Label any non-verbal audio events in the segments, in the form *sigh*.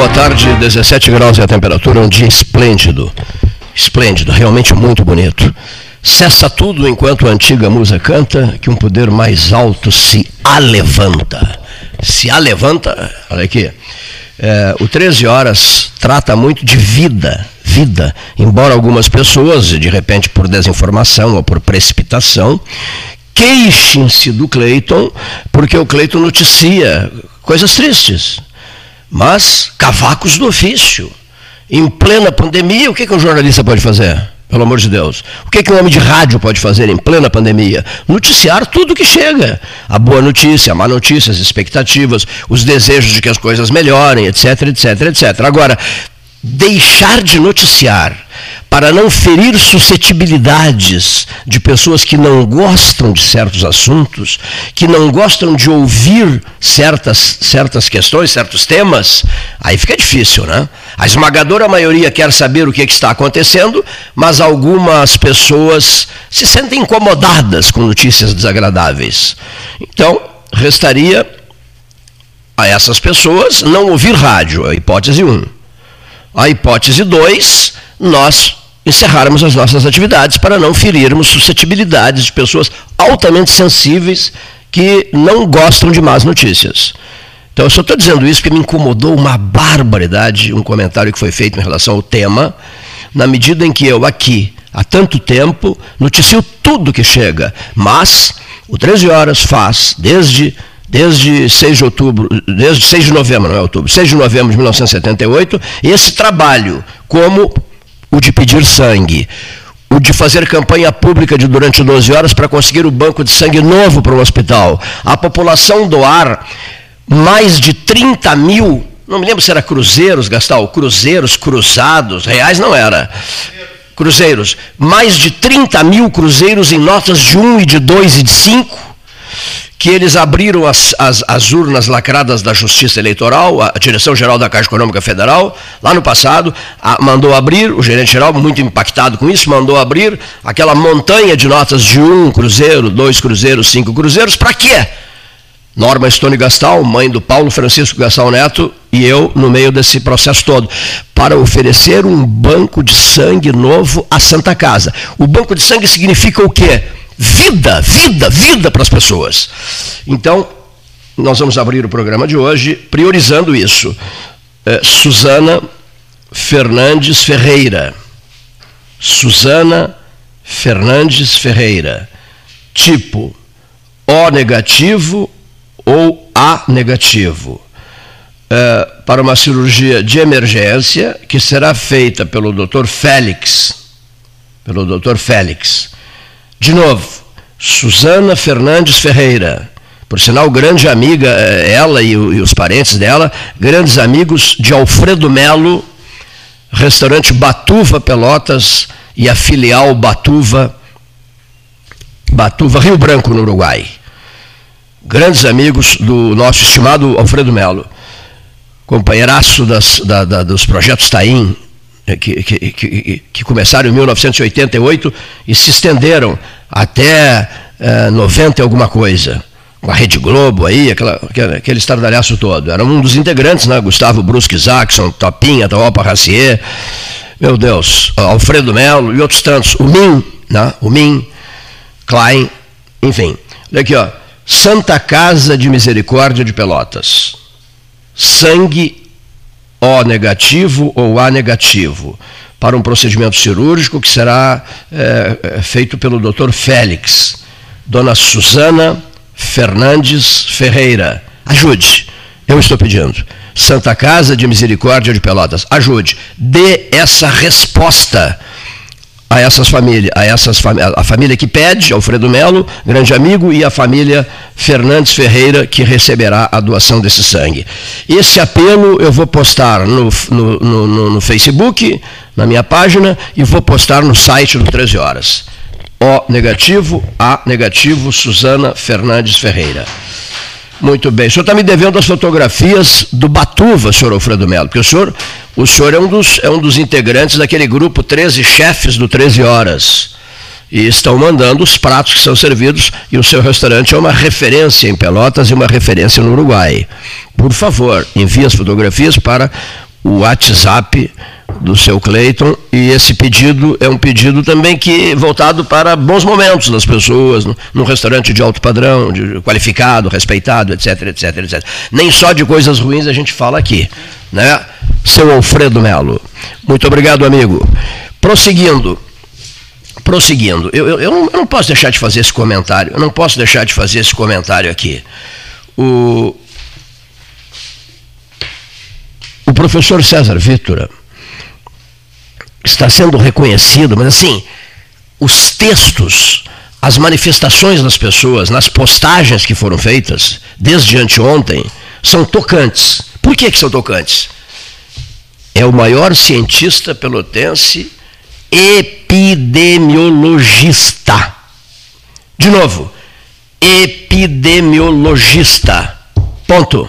boa tarde. 17 graus é a temperatura, um dia esplêndido. Esplêndido, realmente muito bonito. Cessa tudo enquanto a antiga musa canta, que um poder mais alto se alevanta. Se alevanta, olha aqui. É, o 13 Horas trata muito de vida, vida, embora algumas pessoas, de repente por desinformação ou por precipitação, queixem-se do Cleiton, porque o Cleiton noticia coisas tristes, mas cavacos do ofício. Em plena pandemia, o que, que um jornalista pode fazer? Pelo amor de Deus. O que, que um homem de rádio pode fazer em plena pandemia? Noticiar tudo que chega. A boa notícia, a má notícia, as expectativas, os desejos de que as coisas melhorem, etc, etc, etc. Agora, deixar de noticiar para não ferir suscetibilidades de pessoas que não gostam de certos assuntos, que não gostam de ouvir certas, certas questões, certos temas, aí fica difícil, né? A esmagadora maioria quer saber o que, é que está acontecendo, mas algumas pessoas se sentem incomodadas com notícias desagradáveis. Então, restaria a essas pessoas não ouvir rádio, a hipótese 1. A hipótese 2, nós encerrarmos as nossas atividades para não ferirmos suscetibilidades de pessoas altamente sensíveis que não gostam de más notícias. Então eu só estou dizendo isso porque me incomodou uma barbaridade um comentário que foi feito em relação ao tema, na medida em que eu aqui, há tanto tempo, noticio tudo que chega, mas o 13 horas faz, desde desde 6 de outubro, desde 6 de novembro, não é outubro, 6 de novembro de 1978, esse trabalho como o de pedir sangue, o de fazer campanha pública de durante 12 horas para conseguir o banco de sangue novo para o hospital, a população doar mais de 30 mil, não me lembro se era cruzeiros, Gastal, cruzeiros, cruzados, reais não era. Cruzeiros, mais de 30 mil cruzeiros em notas de 1 e de 2 e de 5 que eles abriram as, as, as, urnas lacradas da Justiça Eleitoral, a Direção-Geral da Caixa Econômica Federal, lá no passado, a, mandou abrir, o gerente-geral, muito impactado com isso, mandou abrir aquela montanha de notas de um cruzeiro, dois cruzeiros, cinco cruzeiros, para quê? Norma Stone Gastal, mãe do Paulo Francisco Gastal Neto, e eu no meio desse processo todo, para oferecer um banco de sangue novo à Santa Casa. O banco de sangue significa o quê? Vida, vida, vida para as pessoas. Então, nós vamos abrir o programa de hoje priorizando isso. É, Fernandes Ferreira. Suzana Fernandes Ferreira. Tipo O negativo ou A negativo. É, para uma cirurgia de emergência que será feita pelo Dr. Félix. Pelo Dr. Félix de novo, Suzana Fernandes Ferreira, por sinal, grande amiga, eh, ela e, os parentes dela, grandes amigos de Alfredo Melo, restaurante Batuva Pelotas e a filial Batuva, Batuva Rio Branco, no Uruguai. Grandes amigos do nosso estimado Alfredo Melo, companheiraço das, da, da, dos projetos Taim, que, que, que, que, começaram em 1988 e se estenderam até é, 90 e alguma coisa. Com a Rede Globo aí, aquela, aquele estardalhaço todo. Era um dos integrantes, né? Gustavo Brusque Jackson, Topinha, Taopa Racier, meu Deus, Alfredo Melo e outros tantos. O Min, né? O Min, Klein, enfim. Olha aqui, ó. Santa Casa de Misericórdia de Pelotas. Sangue o negativo ou A negativo, para um procedimento cirúrgico que será é, feito pelo Dr. Félix. Dona Suzana Fernandes Ferreira, ajude, eu estou pedindo. Santa Casa de Misericórdia de Pelotas, ajude, dê essa resposta a essas famílias, a essas a família que pede, Alfredo Melo, grande amigo, e a família Fernandes Ferreira, que receberá a doação desse sangue. Esse apelo eu vou postar no, no, no, no Facebook, na minha página, e vou postar no site do 13 Horas. O negativo, A negativo, Suzana Fernandes Ferreira. Muito bem. O senhor está me devendo as fotografias do Batuva, senhor Alfredo Melo, porque o senhor, o senhor é, um dos, é um dos integrantes daquele grupo 13 chefes do 13 Horas. E estão mandando os pratos que são servidos, e o seu restaurante é uma referência em Pelotas e uma referência no Uruguai. Por favor, envie as fotografias para o WhatsApp do seu Cleiton e esse pedido é um pedido também que voltado para bons momentos das pessoas, num restaurante de alto padrão, de qualificado, respeitado, etc, etc, etc. Nem só de coisas ruins a gente fala aqui, né? Seu Alfredo Melo. Muito obrigado, amigo. Prosseguindo, prosseguindo, eu, eu, eu, não, eu não posso deixar de fazer esse comentário, eu não posso deixar de fazer esse comentário aqui. O, o professor César Vítora está sendo reconhecido, mas assim, os textos, as manifestações das pessoas, nas postagens que foram feitas desde anteontem, são tocantes. Por que, que são tocantes? É o maior cientista pelotense epidemiologista. De novo, epidemiologista. Ponto.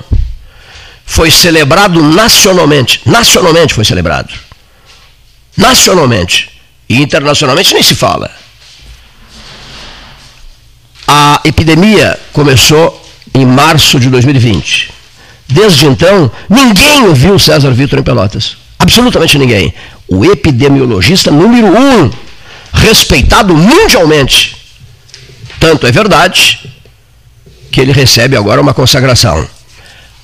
Foi celebrado nacionalmente. Nacionalmente foi celebrado nacionalmente e internacionalmente nem se fala. A epidemia começou em março de 2020. Desde então, ninguém ouviu César Vitor em Pelotas. Absolutamente ninguém. O epidemiologista número um, respeitado mundialmente. Tanto é verdade que ele recebe agora uma consagração.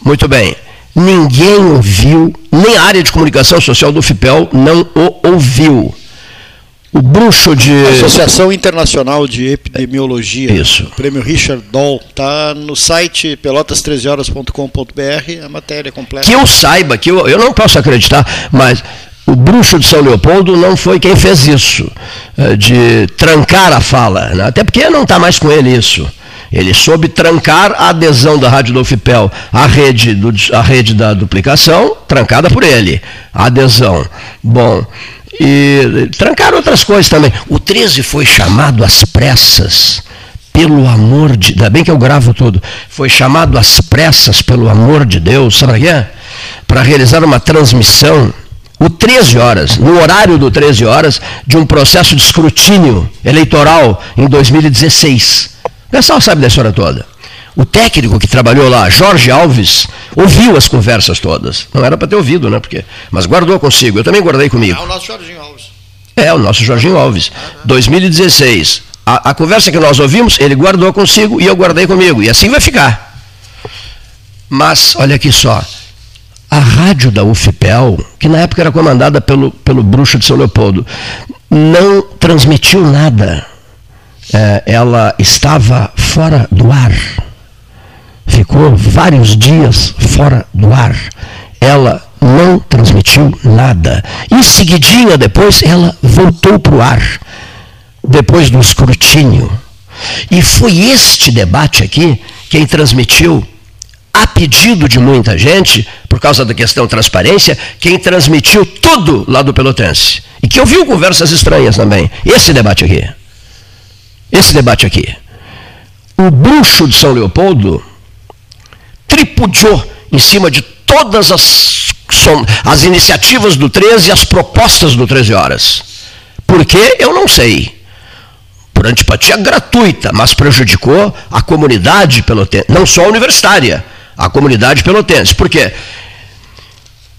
Muito bem ninguém ouviu, nem a área de comunicação social do FIPEL não o ouviu. O bruxo de. Associação Internacional de Epidemiologia. Isso. O prêmio Richard Doll. Está no site pelotas13horas.com.br, a matéria completa. Que eu saiba, que eu, eu não posso acreditar, mas o bruxo de São Leopoldo não foi quem fez isso, eh, de trancar a fala. Né? Até porque não está mais com ele isso. Ele soube trancar a adesão da Rádio do UFPEL à rede, do, à rede da duplicação, trancada por ele. A adesão. Bom, e trancaram outras coisas também. O 13 foi chamado às pressas, pelo amor de Ainda bem que eu gravo tudo. Foi chamado às pressas, pelo amor de Deus, sabe o que é? Para realizar uma transmissão o 13 horas, no horário do 13 horas, de um processo de escrutínio eleitoral em 2016. O pessoal sabe da história toda. O técnico que trabalhou lá, Jorge Alves, ouviu as conversas todas. Não era para ter ouvido, né? Porque, mas guardou consigo. Eu também guardei comigo. É o nosso Jorginho Alves. É, o nosso Jorginho Alves. 2016. A, a conversa que nós ouvimos, ele guardou consigo e eu guardei comigo. E assim vai ficar. Mas, olha aqui só. A rádio da UFPEL, que na época era comandada pelo, pelo bruxo de São Leopoldo, não transmitiu nada é, ela estava fora do ar. Ficou vários dias fora do ar. Ela não transmitiu nada. Em seguidinha depois, ela voltou para o ar, depois do escrutínio. E foi este debate aqui quem transmitiu, a pedido de muita gente, por causa da questão transparência, quem transmitiu tudo lá do Pelotense. E que ouviu conversas estranhas também. Esse debate aqui esse debate aqui. O bruxo de São Leopoldo tripudiou em cima de todas as, as iniciativas do 13 e as propostas do 13 Horas. Por quê? Eu não sei. Por antipatia gratuita, mas prejudicou a comunidade pelotense, não só a universitária, a comunidade pelotense. Por quê?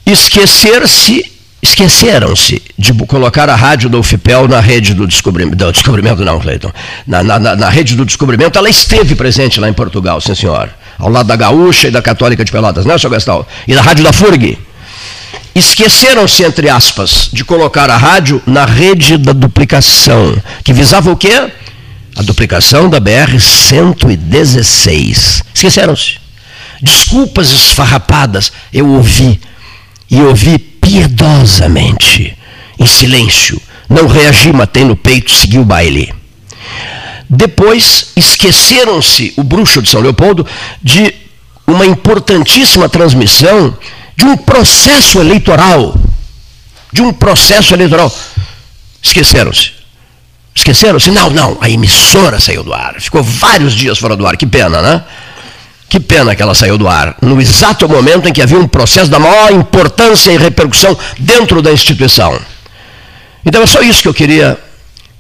Esquecer-se esqueceram-se de colocar a rádio do UFPEL na rede do descobrimento, do descobrimento não, Cleiton, na, na, na, rede do descobrimento, ela esteve presente lá em Portugal, sim senhor, ao lado da Gaúcha e da Católica de Pelotas, não é, senhor Gastal? E da rádio da FURG. Esqueceram-se, entre aspas, de colocar a rádio na rede da duplicação, que visava o quê? A duplicação da BR-116. Esqueceram-se. Desculpas esfarrapadas, eu ouvi, e ouvi piedosamente, em silêncio. Não reagi, matei no peito, segui o baile. Depois, esqueceram-se, o bruxo de São Leopoldo, de uma importantíssima transmissão de um processo eleitoral. De um processo eleitoral. Esqueceram-se. Esqueceram-se? Não, não, a emissora saiu do ar. Ficou vários dias fora do ar. Que pena, né? Que pena que ela saiu do ar, no exato momento em que havia um processo da maior importância e repercussão dentro da instituição. Então é só isso que eu queria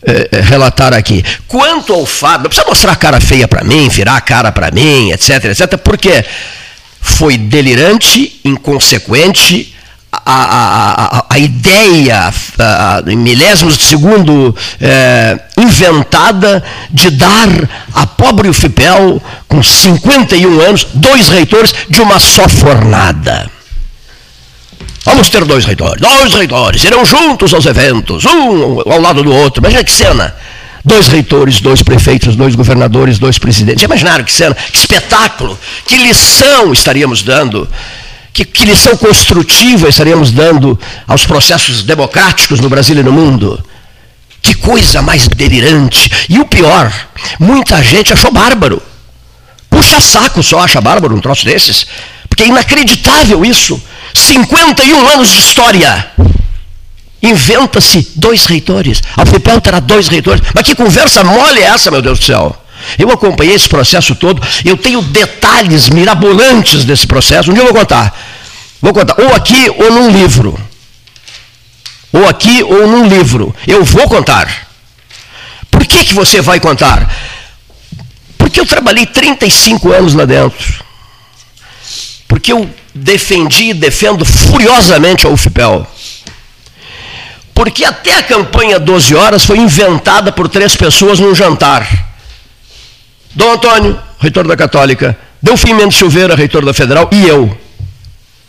é, relatar aqui. Quanto ao fato, não precisa mostrar a cara feia para mim, virar a cara para mim, etc, etc, porque foi delirante, inconsequente, a, a, a ideia, em milésimos de segundo, é, inventada de dar a pobre UFIPEL, com 51 anos, dois reitores de uma só fornada. Vamos ter dois reitores, dois reitores, irão juntos aos eventos, um ao lado do outro. Imagina que cena. Dois reitores, dois prefeitos, dois governadores, dois presidentes. Imaginaram que cena, que espetáculo, que lição estaríamos dando que, que lição construtiva estaríamos dando aos processos democráticos no Brasil e no mundo? Que coisa mais delirante. E o pior, muita gente achou bárbaro. Puxa saco só acha bárbaro um troço desses. Porque é inacreditável isso. 51 anos de história. Inventa-se dois reitores. A FIPEL terá dois reitores. Mas que conversa mole é essa, meu Deus do céu? Eu acompanhei esse processo todo, eu tenho detalhes mirabolantes desse processo. Um dia eu vou contar. Vou contar, ou aqui ou num livro. Ou aqui ou num livro. Eu vou contar. Por que, que você vai contar? Porque eu trabalhei 35 anos lá dentro. Porque eu defendi e defendo furiosamente a UFPEL. Porque até a campanha 12 horas foi inventada por três pessoas num jantar. Dom Antônio, reitor da Católica, Delfim Mendes Silveira, reitor da Federal, e eu.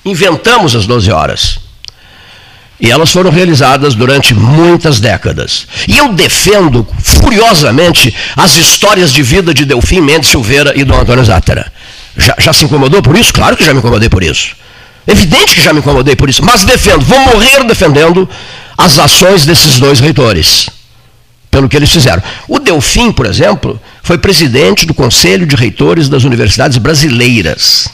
Inventamos as 12 horas. E elas foram realizadas durante muitas décadas. E eu defendo furiosamente as histórias de vida de Delfim Mendes Silveira e Dom Antônio Zátera. Já, já se incomodou por isso? Claro que já me incomodei por isso. Evidente que já me incomodei por isso. Mas defendo, vou morrer defendendo as ações desses dois reitores pelo que eles fizeram. O Delfim, por exemplo, foi presidente do Conselho de Reitores das Universidades Brasileiras.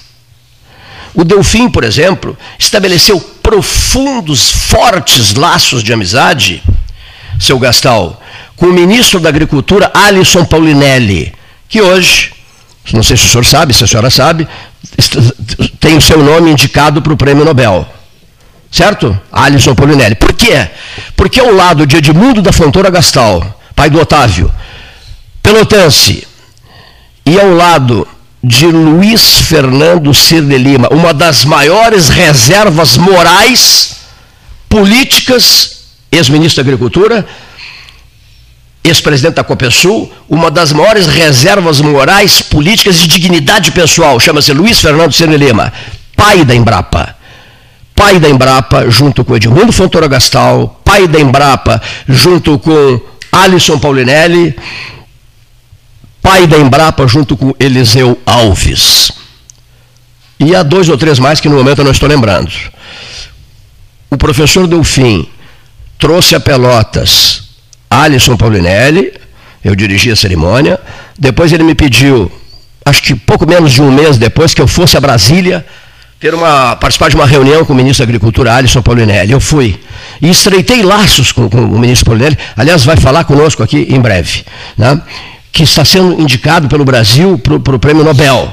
O Delfim, por exemplo, estabeleceu profundos, fortes laços de amizade, seu Gastal, com o ministro da Agricultura, Alisson Paulinelli, que hoje, não sei se o senhor sabe, se a senhora sabe, tem o seu nome indicado para o prêmio Nobel. Certo? Alisson Polinelli. Por quê? Porque ao lado de Edmundo da Fontoura Gastal, pai do Otávio, Pelotense, e ao lado de Luiz Fernando Cir de Lima, uma das maiores reservas morais, políticas, ex-ministro da Agricultura, ex-presidente da Copesul, uma das maiores reservas morais, políticas e de dignidade pessoal, chama-se Luiz Fernando Cir de Lima, pai da Embrapa. Pai da Embrapa, junto com Edmundo Fontoura Gastal, pai da Embrapa, junto com Alisson Paulinelli, pai da Embrapa, junto com Eliseu Alves. E há dois ou três mais que no momento eu não estou lembrando. O professor Delfim trouxe a Pelotas Alisson Paulinelli, eu dirigi a cerimônia, depois ele me pediu, acho que pouco menos de um mês depois, que eu fosse a Brasília ter uma, participar de uma reunião com o ministro da Agricultura, Alisson Paulinelli. Eu fui. E estreitei laços com, com o ministro Paulinelli. Aliás, vai falar conosco aqui em breve. Né? Que está sendo indicado pelo Brasil para o prêmio Nobel.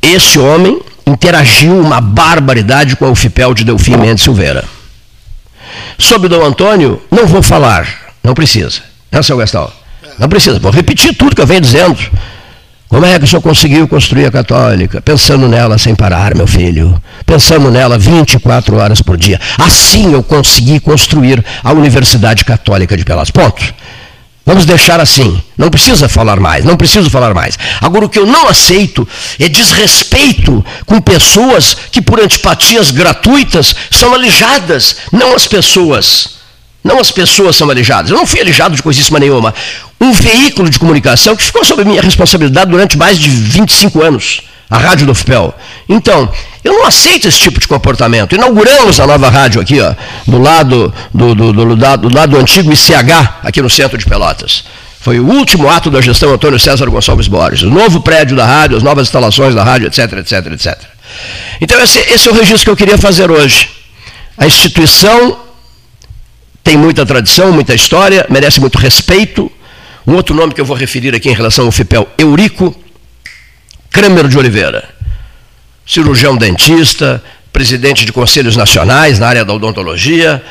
Esse homem interagiu uma barbaridade com a UFIPEL de Delfim Mendes Silveira. Sobre Dom Antônio, não vou falar. Não precisa. Não, seu? Não precisa. Vou repetir tudo que eu venho dizendo. Como é que o senhor conseguiu construir a católica? Pensando nela sem parar, meu filho. Pensando nela 24 horas por dia. Assim eu consegui construir a Universidade Católica de Pelas. Ponto. Vamos deixar assim. Não precisa falar mais, não preciso falar mais. Agora, o que eu não aceito é desrespeito com pessoas que, por antipatias gratuitas, são alijadas, não as pessoas. Não as pessoas são alijadas. Eu não fui alijado de coisíssima nenhuma. Um veículo de comunicação que ficou sob minha responsabilidade durante mais de 25 anos, a Rádio do FPEL. Então, eu não aceito esse tipo de comportamento. Inauguramos a nova rádio aqui, ó, do lado do, do, do, do lado do antigo ICH, aqui no centro de Pelotas. Foi o último ato da gestão Antônio César Gonçalves Borges. O novo prédio da rádio, as novas instalações da rádio, etc, etc, etc. Então, esse, esse é o registro que eu queria fazer hoje. A instituição tem muita tradição, muita história, merece muito respeito. Um outro nome que eu vou referir aqui em relação ao FIPEL, Eurico Kramer de Oliveira. Cirurgião dentista, presidente de conselhos nacionais na área da odontologia,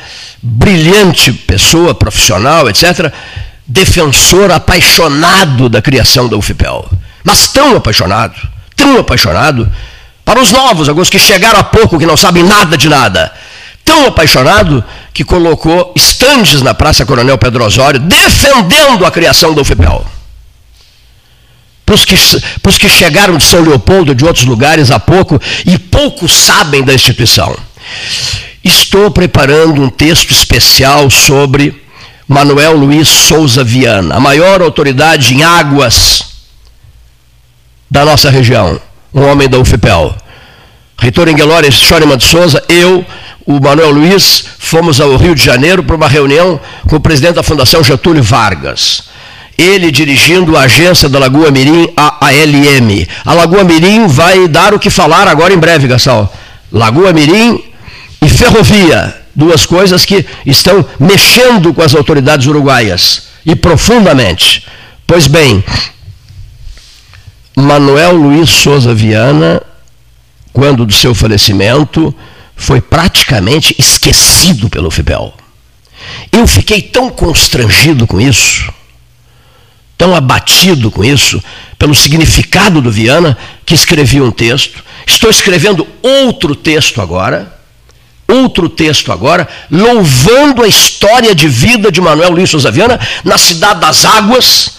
brilhante pessoa, profissional, etc. Defensor apaixonado da criação da UFPEL. Mas tão apaixonado, tão apaixonado, para os novos, alguns que chegaram há pouco, que não sabem nada de nada. Tão apaixonado que colocou estandes na Praça Coronel Pedro Osório defendendo a criação do UFPEL. Para os que, que chegaram de São Leopoldo, de outros lugares há pouco, e pouco sabem da instituição. Estou preparando um texto especial sobre Manuel Luiz Souza Viana, a maior autoridade em águas da nossa região, um homem da UFPEL. Reitor Engelore Schoreman de Souza, eu, o Manuel Luiz, fomos ao Rio de Janeiro para uma reunião com o presidente da Fundação Getúlio Vargas. Ele dirigindo a agência da Lagoa Mirim, a ALM. A Lagoa Mirim vai dar o que falar agora em breve, Gassal. Lagoa Mirim e ferrovia, duas coisas que estão mexendo com as autoridades uruguaias e profundamente. Pois bem, Manuel Luiz Souza Viana, quando do seu falecimento, foi praticamente esquecido pelo FIPEL. Eu fiquei tão constrangido com isso, tão abatido com isso, pelo significado do Viana, que escrevi um texto. Estou escrevendo outro texto agora, outro texto agora, louvando a história de vida de Manuel Luiz Souza Viana na cidade das águas,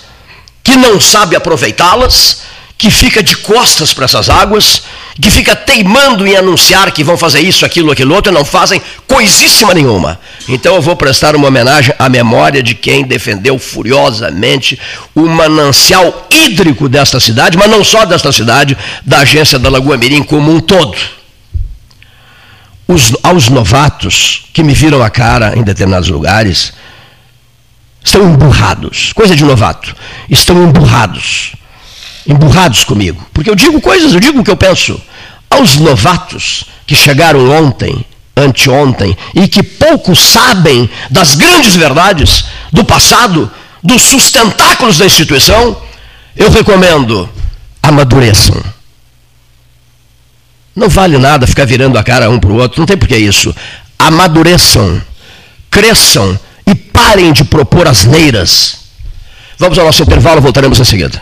que não sabe aproveitá-las, que fica de costas para essas águas, que fica teimando em anunciar que vão fazer isso, aquilo, aquilo outro, e não fazem coisíssima nenhuma. Então eu vou prestar uma homenagem à memória de quem defendeu furiosamente o manancial hídrico desta cidade, mas não só desta cidade, da agência da Lagoa Mirim como um todo os, aos novatos que me viram a cara em determinados lugares, estão emburrados. Coisa de novato. Estão emburrados. Emburrados comigo. Porque eu digo coisas, eu digo o que eu penso. Aos novatos que chegaram ontem, anteontem, e que pouco sabem das grandes verdades do passado, dos sustentáculos da instituição, eu recomendo amadureçam não vale nada ficar virando a cara um para o outro, não tem por que isso. Amadureçam, cresçam e parem de propor asneiras. Vamos ao nosso intervalo, voltaremos em seguida.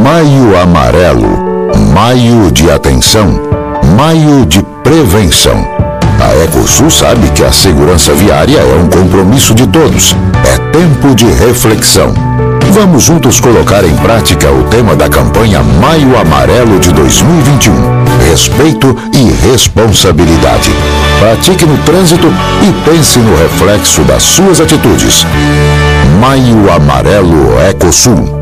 Maio Amarelo. Maio de atenção. Maio de prevenção. A Ecosul sabe que a segurança viária é um compromisso de todos. É tempo de reflexão. Vamos juntos colocar em prática o tema da campanha Maio Amarelo de 2021. Respeito e responsabilidade. Pratique no trânsito e pense no reflexo das suas atitudes. Maio Amarelo Ecosul.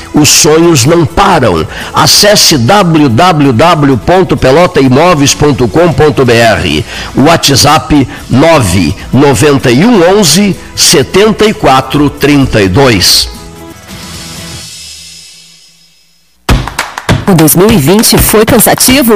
os sonhos não param. Acesse www.pelotaimóveis.com.br. WhatsApp 991 11 7432. O 2020 foi cansativo?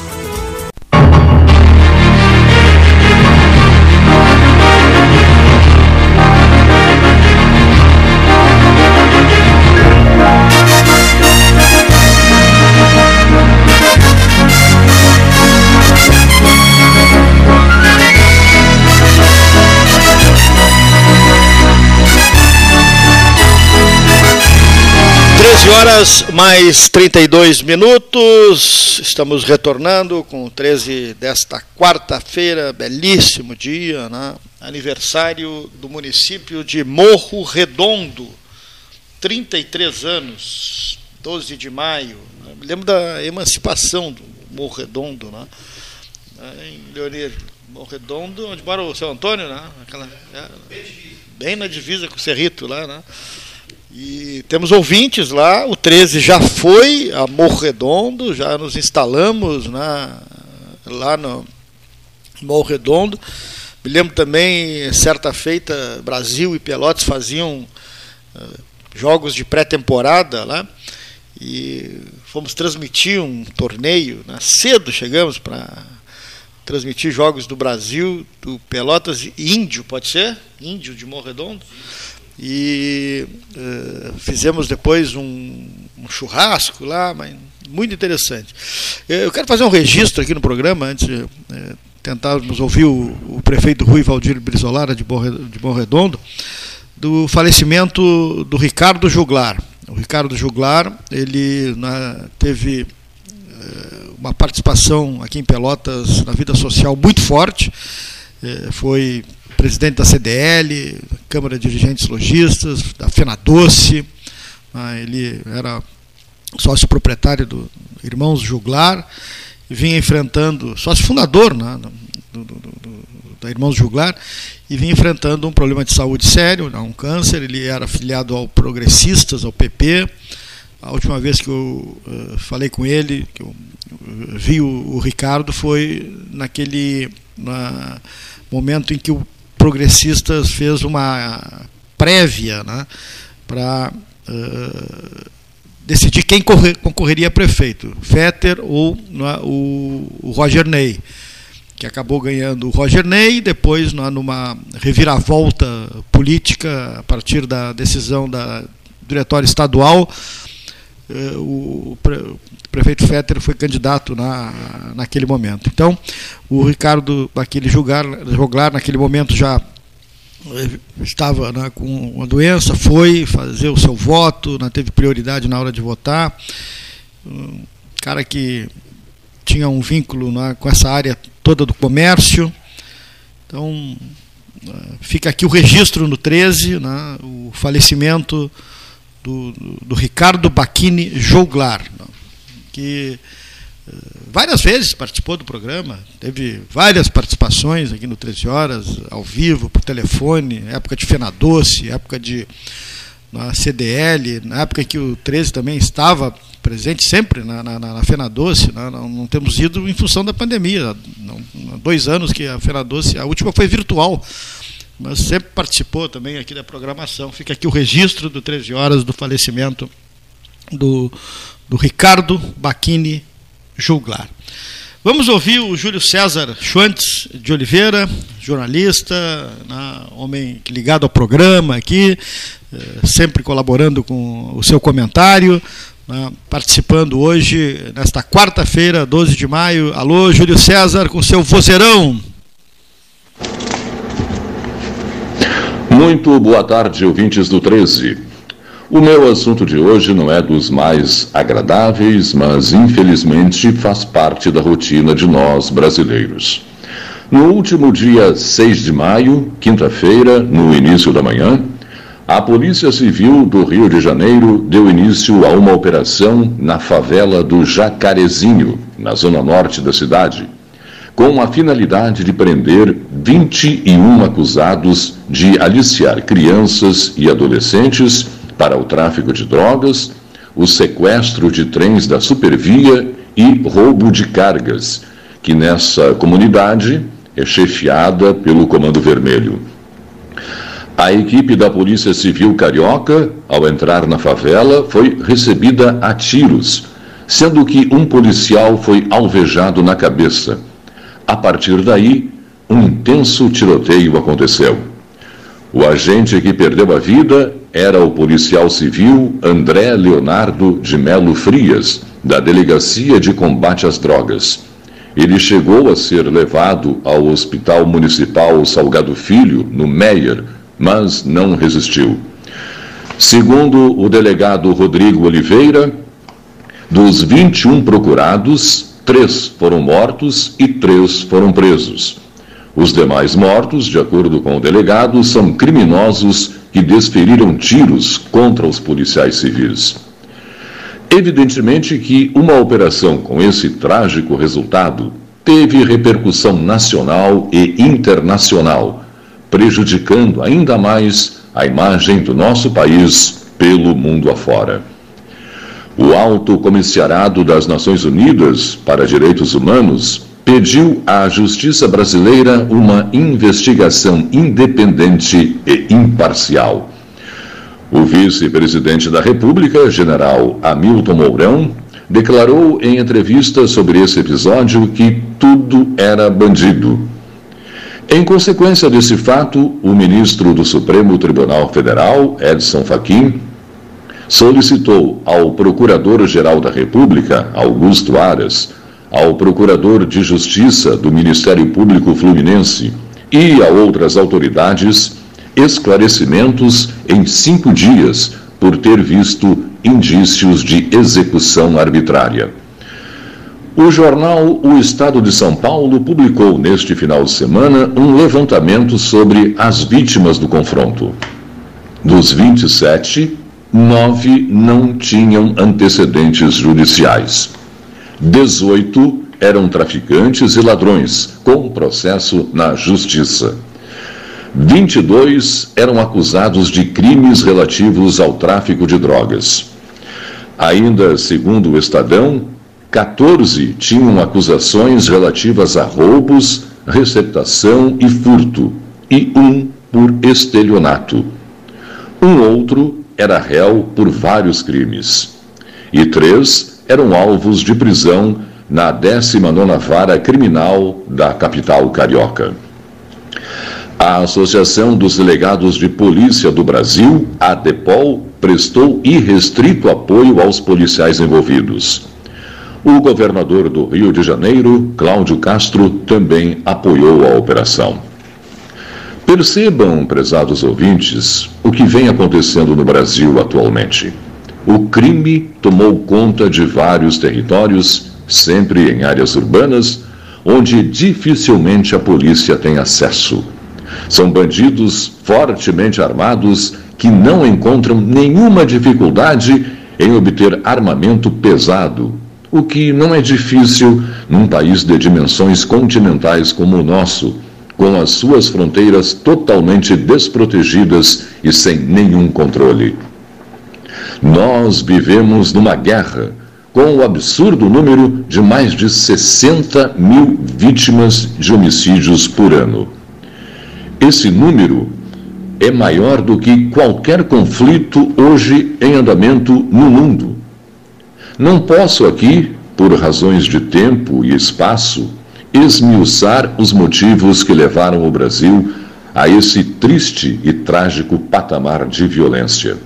Horas mais 32 minutos. Estamos retornando com o 13 desta quarta-feira, belíssimo dia, né? aniversário do município de Morro Redondo. 33 anos, 12 de maio. Me lembro da emancipação do Morro Redondo, né? Em Leonir, Morro Redondo, onde mora o seu Antônio, né? Aquela, é, bem na divisa com o Cerrito lá, né? E temos ouvintes lá, o 13 já foi a Morro Redondo, já nos instalamos né, lá no Morro Redondo. Me lembro também, certa feita, Brasil e Pelotas faziam uh, jogos de pré-temporada lá e fomos transmitir um torneio. Né, cedo chegamos para transmitir jogos do Brasil, do Pelotas Índio, pode ser? Índio de Morro Redondo e uh, fizemos depois um, um, churrasco lá, mas muito interessante. Eu quero fazer um registro aqui no programa, antes de uh, tentarmos ouvir o, o, prefeito Rui Valdir Brizolara de Bom Redondo, do falecimento do Ricardo Juglar. O Ricardo Juglar, ele na, teve uma participação aqui em Pelotas na vida social muito forte, foi presidente da CDL, Câmara de Dirigentes Logistas, da FenaDoce, ah, ele era sócio proprietário do Irmãos Juglar, vinha enfrentando, sócio fundador né, do, do, do, da Irmãos Juglar, e vinha enfrentando um problema de saúde sério, né, um câncer, ele era afiliado ao Progressistas, ao PP, a última vez que eu uh, falei com ele, que eu vi o, o Ricardo, foi naquele na, momento em que o Progressistas fez uma prévia né, para uh, decidir quem correr, concorreria a prefeito, Fetter ou né, o, o, Roger Ney, que acabou ganhando o Roger Ney, depois né, numa reviravolta política a partir da decisão da diretório estadual. Eh, o, prefeito Fetter foi candidato na, naquele momento. Então, o Ricardo aquele Joglar, Joglar naquele momento já eh, estava né, com uma doença, foi fazer o seu voto, né, teve prioridade na hora de votar. Um cara que tinha um vínculo né, com essa área toda do comércio. Então, eh, fica aqui o registro no 13, né, o falecimento do, do Ricardo Bacchini Jouglar, né, que eh, várias vezes participou do programa, teve várias participações aqui no 13 Horas, ao vivo, por telefone, época de Fena Doce, época de na CDL, na época que o 13 também estava presente sempre na, na, na Fena Doce, né? não, não, temos ido em função da pandemia, não, dois anos que a Fena Doce, a última foi virtual, mas sempre participou também aqui da programação. Fica aqui o registro do 13 horas do falecimento do, do Ricardo Bacchini Juglar. Vamos ouvir o Júlio César Schwantz de Oliveira, jornalista, né, homem ligado ao programa aqui, eh, sempre colaborando com o seu comentário, né, participando hoje, nesta quarta-feira, 12 de maio. Alô, Júlio César, com seu vozeirão. Muito boa tarde, ouvintes do 13. O meu assunto de hoje não é dos mais agradáveis, mas infelizmente faz parte da rotina de nós brasileiros. No último dia 6 de maio, quinta-feira, no início da manhã, a Polícia Civil do Rio de Janeiro deu início a uma operação na favela do Jacarezinho, na zona norte da cidade com a finalidade de prender 21 acusados de aliciar crianças e adolescentes para o tráfico de drogas, o sequestro de trens da Supervia e roubo de cargas, que nessa comunidade é chefiada pelo Comando Vermelho. A equipe da Polícia Civil Carioca, ao entrar na favela, foi recebida a tiros, sendo que um policial foi alvejado na cabeça a partir daí, um intenso tiroteio aconteceu. O agente que perdeu a vida era o policial civil André Leonardo de Melo Frias, da Delegacia de Combate às Drogas. Ele chegou a ser levado ao Hospital Municipal Salgado Filho, no Meier, mas não resistiu. Segundo o delegado Rodrigo Oliveira, dos 21 procurados, Três foram mortos e três foram presos. Os demais mortos, de acordo com o delegado, são criminosos que desferiram tiros contra os policiais civis. Evidentemente que uma operação com esse trágico resultado teve repercussão nacional e internacional, prejudicando ainda mais a imagem do nosso país pelo mundo afora. O Alto Comissariado das Nações Unidas para Direitos Humanos pediu à justiça brasileira uma investigação independente e imparcial. O vice-presidente da República, general Hamilton Mourão, declarou em entrevista sobre esse episódio que tudo era bandido. Em consequência desse fato, o ministro do Supremo Tribunal Federal, Edson Fachin, solicitou ao Procurador-Geral da República, Augusto Aras, ao Procurador de Justiça do Ministério Público Fluminense e a outras autoridades esclarecimentos em cinco dias por ter visto indícios de execução arbitrária. O jornal O Estado de São Paulo publicou neste final de semana um levantamento sobre as vítimas do confronto. Dos 27, nove não tinham antecedentes judiciais. Dezoito eram traficantes e ladrões, com processo na justiça. 22 eram acusados de crimes relativos ao tráfico de drogas. Ainda segundo o Estadão, 14 tinham acusações relativas a roubos, receptação e furto, e um por estelionato. Um outro era réu por vários crimes. E três eram alvos de prisão na 19ª Vara Criminal da capital carioca. A Associação dos Delegados de Polícia do Brasil, a DEPOL, prestou irrestrito apoio aos policiais envolvidos. O governador do Rio de Janeiro, Cláudio Castro, também apoiou a operação. Percebam, prezados ouvintes, o que vem acontecendo no Brasil atualmente. O crime tomou conta de vários territórios, sempre em áreas urbanas, onde dificilmente a polícia tem acesso. São bandidos fortemente armados que não encontram nenhuma dificuldade em obter armamento pesado, o que não é difícil num país de dimensões continentais como o nosso, com as suas fronteiras totalmente desprotegidas e sem nenhum controle. Nós vivemos numa guerra com o absurdo número de mais de 60 mil vítimas de homicídios por ano. Esse número é maior do que qualquer conflito hoje em andamento no mundo. Não posso aqui, por razões de tempo e espaço, esmiuçar os motivos que levaram o Brasil a esse triste e trágico patamar de violência.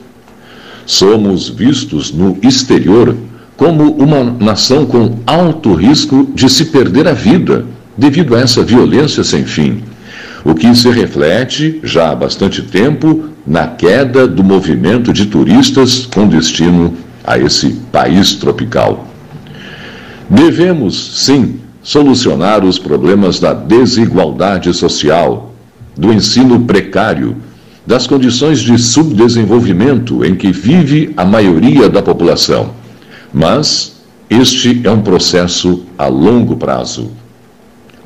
Somos vistos no exterior como uma nação com alto risco de se perder a vida devido a essa violência sem fim, o que se reflete já há bastante tempo na queda do movimento de turistas com destino a esse país tropical. Devemos, sim, solucionar os problemas da desigualdade social, do ensino precário, das condições de subdesenvolvimento em que vive a maioria da população. Mas este é um processo a longo prazo.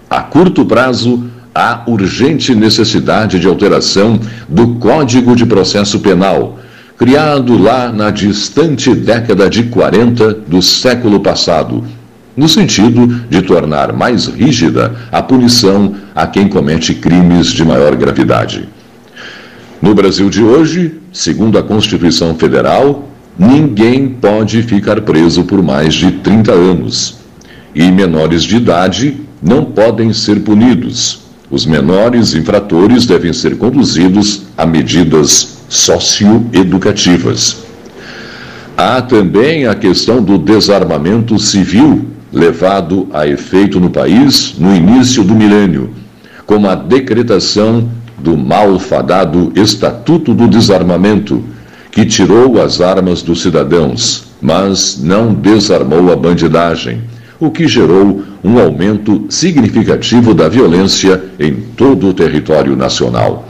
A curto prazo, há urgente necessidade de alteração do Código de Processo Penal criado lá na distante década de 40 do século passado, no sentido de tornar mais rígida a punição a quem comete crimes de maior gravidade. No Brasil de hoje, segundo a Constituição Federal, ninguém pode ficar preso por mais de 30 anos. E menores de idade não podem ser punidos. Os menores infratores devem ser conduzidos a medidas socioeducativas. Há também a questão do desarmamento civil levado a efeito no país no início do milênio, como a decretação do malfadado Estatuto do Desarmamento, que tirou as armas dos cidadãos, mas não desarmou a bandidagem, o que gerou um aumento significativo da violência em todo o território nacional.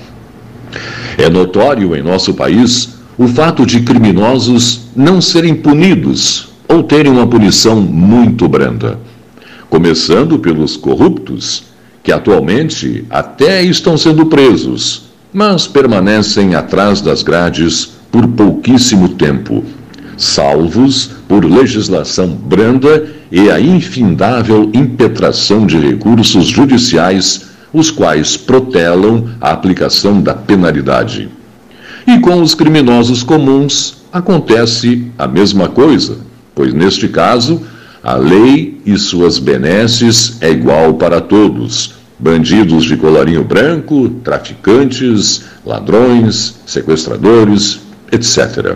É notório em nosso país o fato de criminosos não serem punidos ou terem uma punição muito branda. Começando pelos corruptos, que atualmente até estão sendo presos, mas permanecem atrás das grades por pouquíssimo tempo, salvos por legislação branda e a infindável impetração de recursos judiciais os quais protelam a aplicação da penalidade. E com os criminosos comuns acontece a mesma coisa, pois neste caso a lei e suas benesses é igual para todos. Bandidos de colarinho branco, traficantes, ladrões, sequestradores, etc.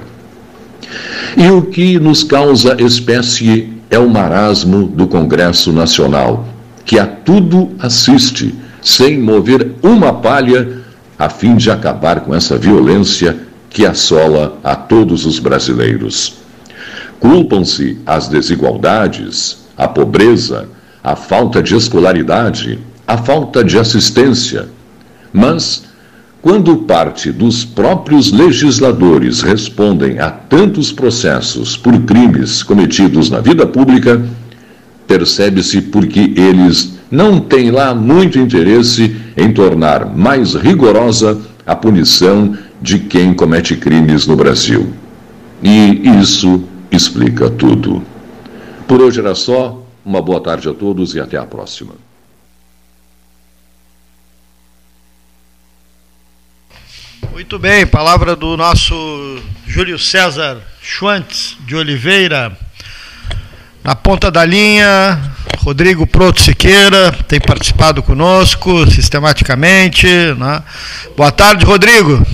E o que nos causa espécie é o marasmo do Congresso Nacional, que a tudo assiste sem mover uma palha, a fim de acabar com essa violência que assola a todos os brasileiros. Culpam-se as desigualdades, a pobreza, a falta de escolaridade, a falta de assistência. Mas, quando parte dos próprios legisladores respondem a tantos processos por crimes cometidos na vida pública, percebe-se porque eles não têm lá muito interesse em tornar mais rigorosa a punição de quem comete crimes no Brasil. E isso explica tudo. Por hoje era só. Uma boa tarde a todos e até a próxima. Muito bem, palavra do nosso Júlio César Schwantz de Oliveira. Na ponta da linha, Rodrigo Proto Siqueira tem participado conosco sistematicamente. Né? Boa tarde, Rodrigo.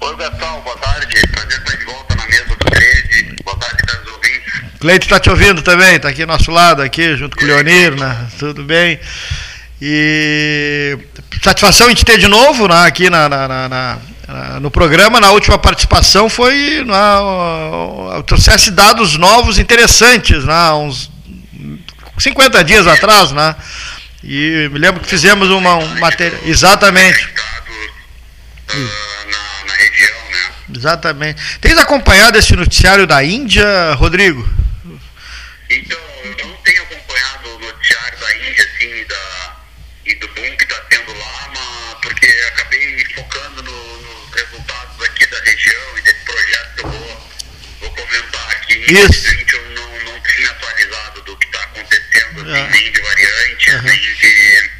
Oi, Betão, boa tarde. Prazer estar aqui Cleito está te ouvindo também, está aqui ao nosso lado, aqui, junto com o Leonirna, né? tudo bem? E satisfação em te ter de novo né, aqui na, na, na, no programa. Na última participação foi. Né, trouxesse dados novos interessantes, né, uns 50 dias atrás, né? E me lembro que fizemos uma um matéria. Exatamente. Exatamente. Tens acompanhado esse noticiário da Índia, Rodrigo? Então, eu não tenho acompanhado o noticiário da Índia, assim, da, e do boom que está tendo lá, mas porque acabei focando no, nos resultados aqui da região e desse projeto que eu vou, vou comentar aqui. Isso. Gente, eu não, não tenho atualizado do que está acontecendo, assim, é. nem de variantes, uhum. nem de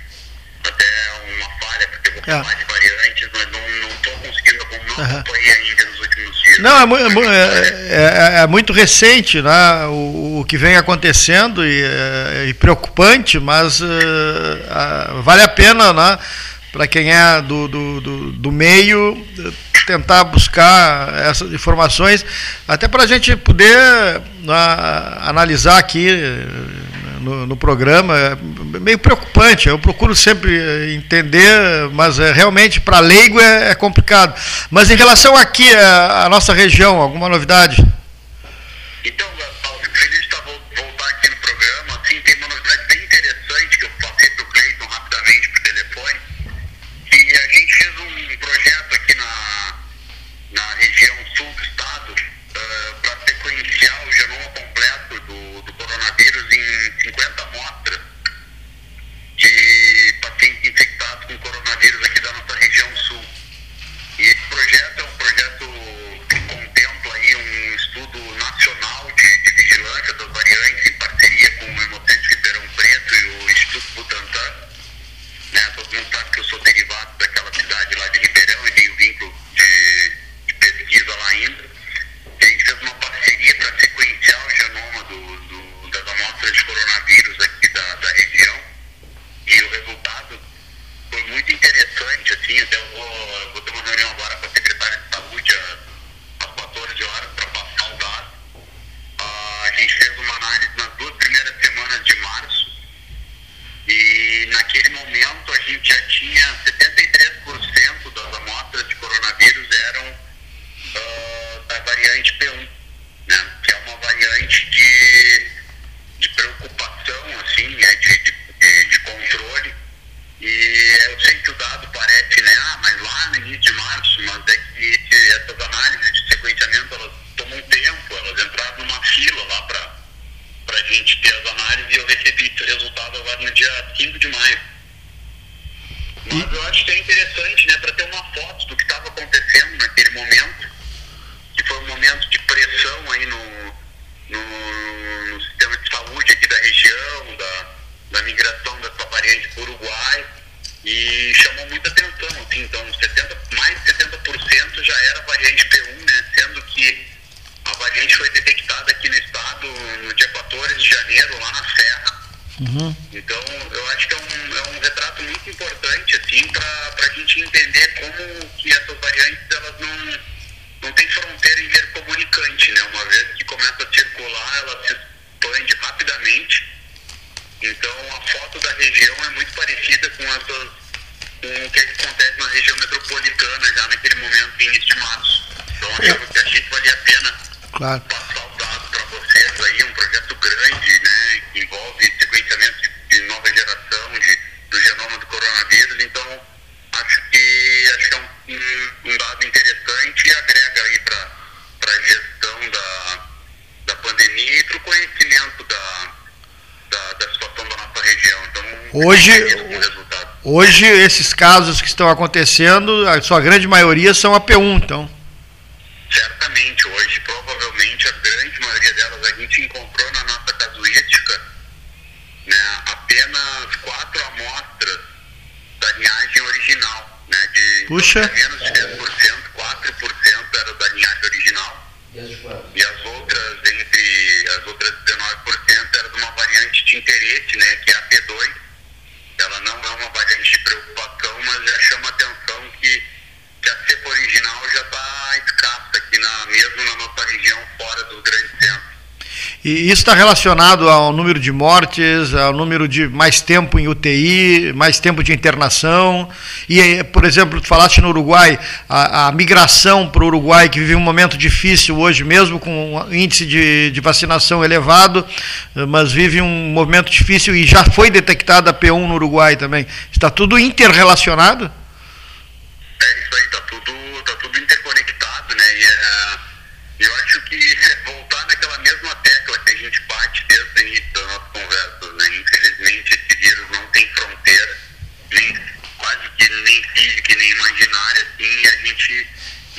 até uma falha, porque eu vou falar é. de variantes, mas não estou conseguindo, acompanhar uhum. ainda nos não, é é é, é, é, é, muito recente né, o, o, que vem acontecendo e, e preocupante, mas vale a pena né, para quem é do, do, do, do, meio tentar buscar essas informações, até para a gente poder né, analisar aqui no, no, programa, é meio preocupante. Eu procuro sempre eh, entender, mas é, realmente para leigo é, é, complicado. Mas em relação aqui eh, à nossa região, alguma novidade? Então, Hoje, hoje, esses casos que estão acontecendo, a sua grande maioria são AP1, então. Está relacionado ao número de mortes, ao número de mais tempo em UTI, mais tempo de internação. E, por exemplo, tu falaste no Uruguai, a, a migração para o Uruguai, que vive um momento difícil hoje, mesmo com um índice de, de, vacinação elevado, mas vive um momento difícil e já foi detectada a P1 no Uruguai também. Está tudo interrelacionado?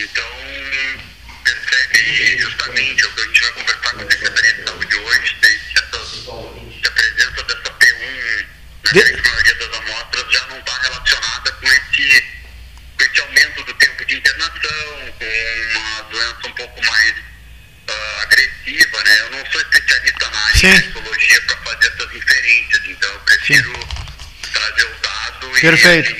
Então percebe justamente o que a gente vai conversar com a Secretaria de Saúde hoje, se, a presença dessa P1 na De- grande maioria das amostras já não está relacionada com esse, com esse aumento do tempo de internação, com uma doença um pouco mais ah, agressiva, né? Eu não sou especialista na área Sim. de infectologia para fazer essas inferências, então eu prefiro trazer o dado Perfeito. e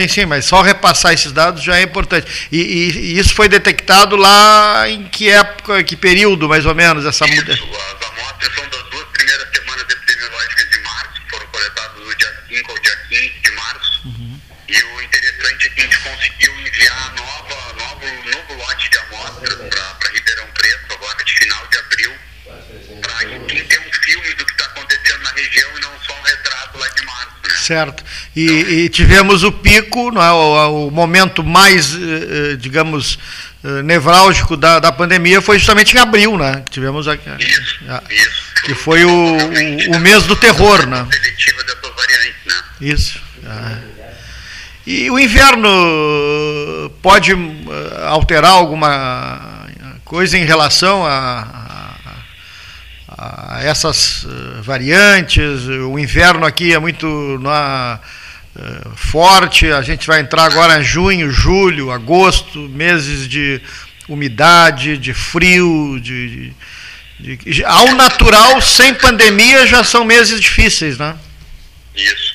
Sim, sim, mas só repassar esses dados já é importante. E, e- e isso foi detectado lá em que época, que período mais ou menos essa mudança? As amostras são das duas primeiras semanas epidemiológicas de março, foram coletadas do dia 5 ao dia 15 de março. E o interessante é que a gente conseguiu enviar nova, novo, novo lote de amostras para Ribeirão Preto, agora de final de abril, para tem um filme do que está acontecendo na região e não só um retrato lá de março. Né? Certo. E, e tivemos o pico, é, o, o momento mais, eh, eh, digamos, eh, nevrálgico da, da pandemia foi justamente em abril, né? Tivemos a, Isso, a- isso. que foi o, o, o mês do terror, né? Né? Isso. Ah. E o inverno pode alterar alguma coisa em relação a, a- a essas variantes? O inverno aqui é muito eh, forte, a gente vai entrar agora em junho, julho, agosto, meses de umidade, de frio, de, de, de- ao natural, sem pandemia, já são meses difíceis, né? Isso.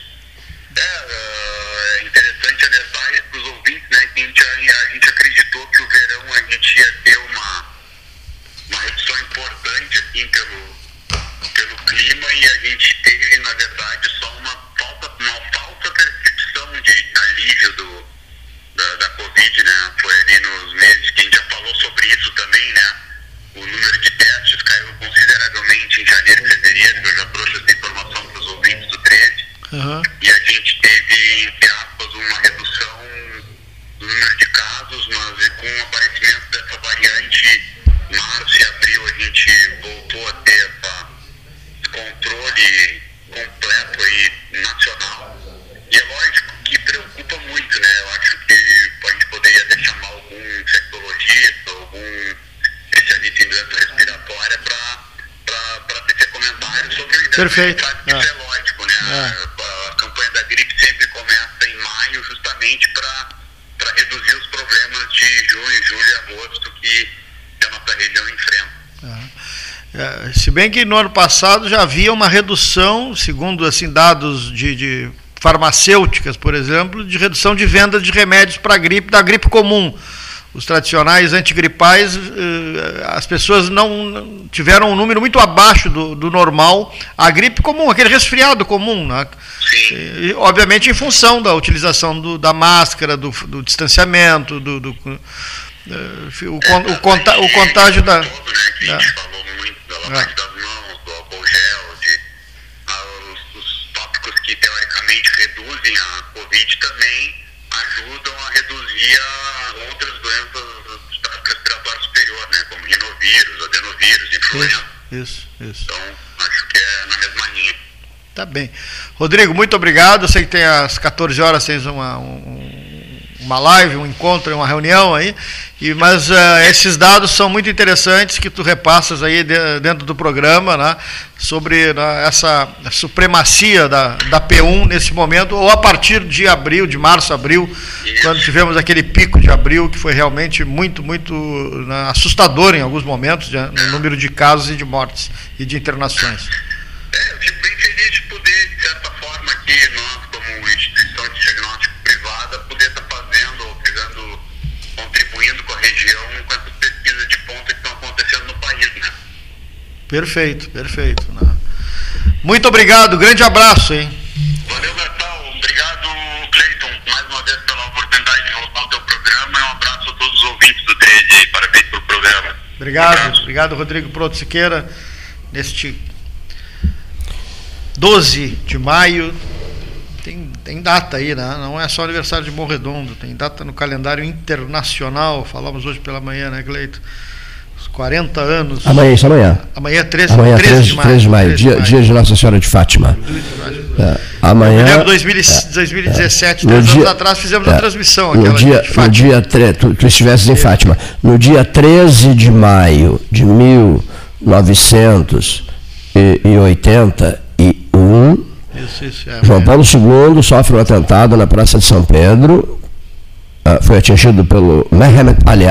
Isso também, né? O número de testes caiu consideravelmente em janeiro e fevereiro, que eu já trouxe essa informação para os ouvintes do 13 Aham. e a gente teve, entre aspas, uma redução do número de casos, mas com o aparecimento dessa variante, março e abril, a gente voltou a ter essa, esse controle completo aí nacional. E é lógico que preocupa muito, né? Eu acho que a gente poderia até chamar algum infectologista, algum em doença respiratória para tecer comentários sobre isso. Perfeito. Sabe que É. é lógico, né? A, a campanha da gripe sempre começa em maio, justamente para reduzir os problemas de junho, julho e agosto que, que a nossa região enfrenta. É, se bem que no ano passado já havia uma redução, segundo assim dados de, de farmacêuticas, por exemplo, de redução de vendas de remédios para gripe, da gripe comum. Os tradicionais antigripais, eh, as pessoas não tiveram um número muito abaixo do, do normal. A gripe comum, aquele resfriado comum, né? E, obviamente em função da utilização do- da máscara, do, do distanciamento, do, do- eh, o, con- o conta- o contágio da. Todo, né, que a gente É. falou muito da lavagem das mãos, do álcool gel, de, ah, os, os tópicos que teoricamente reduzem a Covid também ajudam a reduzir a outras doenças respiratório superior, né, como rinovírus, adenovírus, influenza. Isso, isso. Então, acho que é na mesma linha. Tá bem. Rodrigo, muito obrigado. Eu sei que tem às 14 horas tens uma, um- uma live, um encontro, uma reunião aí. E, mas eh, esses dados são muito interessantes que tu repassas aí de- dentro do programa, né, sobre né, essa supremacia da, da P1 nesse momento, ou a partir de abril, de março, abril, quando tivemos aquele pico de abril que foi realmente muito, muito né, assustador em alguns momentos, né, no número de casos e de mortes e de internações. É, eu fico bem feliz Perfeito, perfeito. né? Muito obrigado, grande abraço, hein? Valeu, Gastal. Obrigado, Cleiton, mais uma vez pela oportunidade de voltar ao teu programa. Um abraço a todos os ouvintes do 13 aí. Parabéns pelo programa. Obrigado, obrigado Rodrigo Proto Siqueira, neste 12 de maio. Tem, tem data aí, né? Não é só aniversário de Bom Redondo, tem data no calendário internacional. Falamos hoje pela manhã, né, Cleito? Os 40 anos. Amanhã, isso amanhã. Amanhã é 13, Amanhã, 13 13, de maio. 13 de maio, 13 dia, dia de Nossa Senhora de Fátima. É, Eu amanhã. lembro 2000 2017, No três anos dia- atrás, fizemos é, a transmissão No dia, de no Fátima. dia 3, tu, tu estivesses em Fátima. No dia 13 de maio de 1981, Isso, isso, é, João é. Paulo II sofre um atentado na Praça de São Pedro, ah, foi atingido pelo Mehmet Ali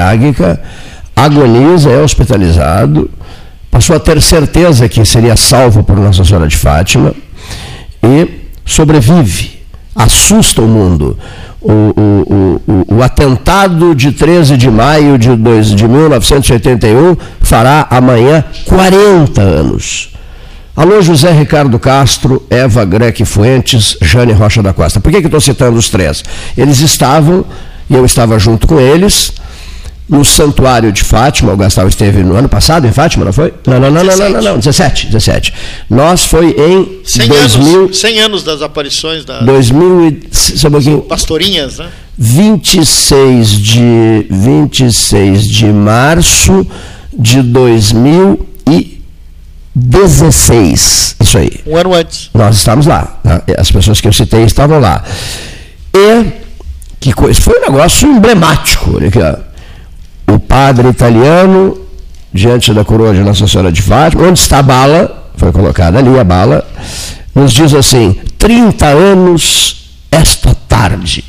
agoniza, é hospitalizado, passou a ter certeza que seria salvo por Nossa Senhora de Fátima e sobrevive, assusta o mundo. O, o, o, o, atentado de 13 de maio de, dois, de 1981 fará amanhã 40 anos. Alô, José Ricardo Castro, Eva Greque Fuentes, Jane Rocha da Costa. Por que, que estou citando os três? Eles estavam, e eu estava junto com eles, no Santuário de Fátima. O Gastão esteve no ano passado em Fátima, não foi? Não, não, não, não, não, não, não 17, 17. Nós foi em 100 2000, anos, 100 anos das aparições da 2000 e, um pastorinhas, né? 26 de, 26 de março de 2016. Isso aí. Um ano antes. Nós estávamos lá. né? As pessoas que eu citei estavam lá. E que coisa, foi um negócio emblemático. Olha aqui, ó. O padre italiano, diante da coroa de Nossa Senhora de Fátima, onde está a bala, foi colocada ali a bala, nos diz assim: 30 anos esta tarde.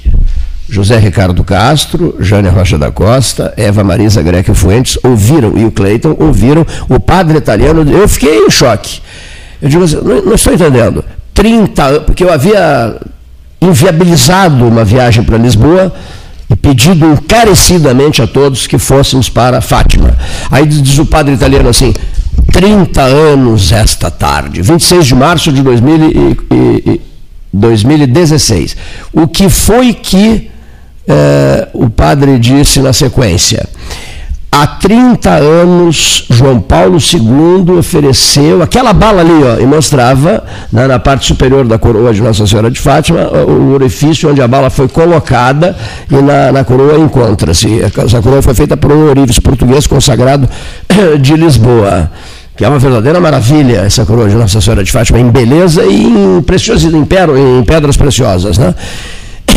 José Ricardo Castro, Jânia Rocha da Costa, Eva Marisa Greco Fuentes ouviram, e o Cleiton ouviram o padre italiano. Eu fiquei em choque. Eu digo assim, não, não estou entendendo. 30 anos, porque eu havia inviabilizado uma viagem para Lisboa e pedido encarecidamente a todos que fôssemos para Fátima. Aí diz, o padre italiano assim, 30 anos esta tarde, 26 de março de 2000 e- e- e- 2016. O que foi que eh, o padre disse na sequência? Há 30 anos, João Paulo II ofereceu aquela bala ali, ó, e mostrava né, na parte superior da coroa de Nossa Senhora de Fátima o orifício onde a bala foi colocada e na, na coroa encontra-se. Essa coroa foi feita por um ourives português consagrado *coughs* de Lisboa. Que é uma verdadeira maravilha essa coroa de Nossa Senhora de Fátima, em beleza e em, preciosidade, em, pedras preciosas. Né?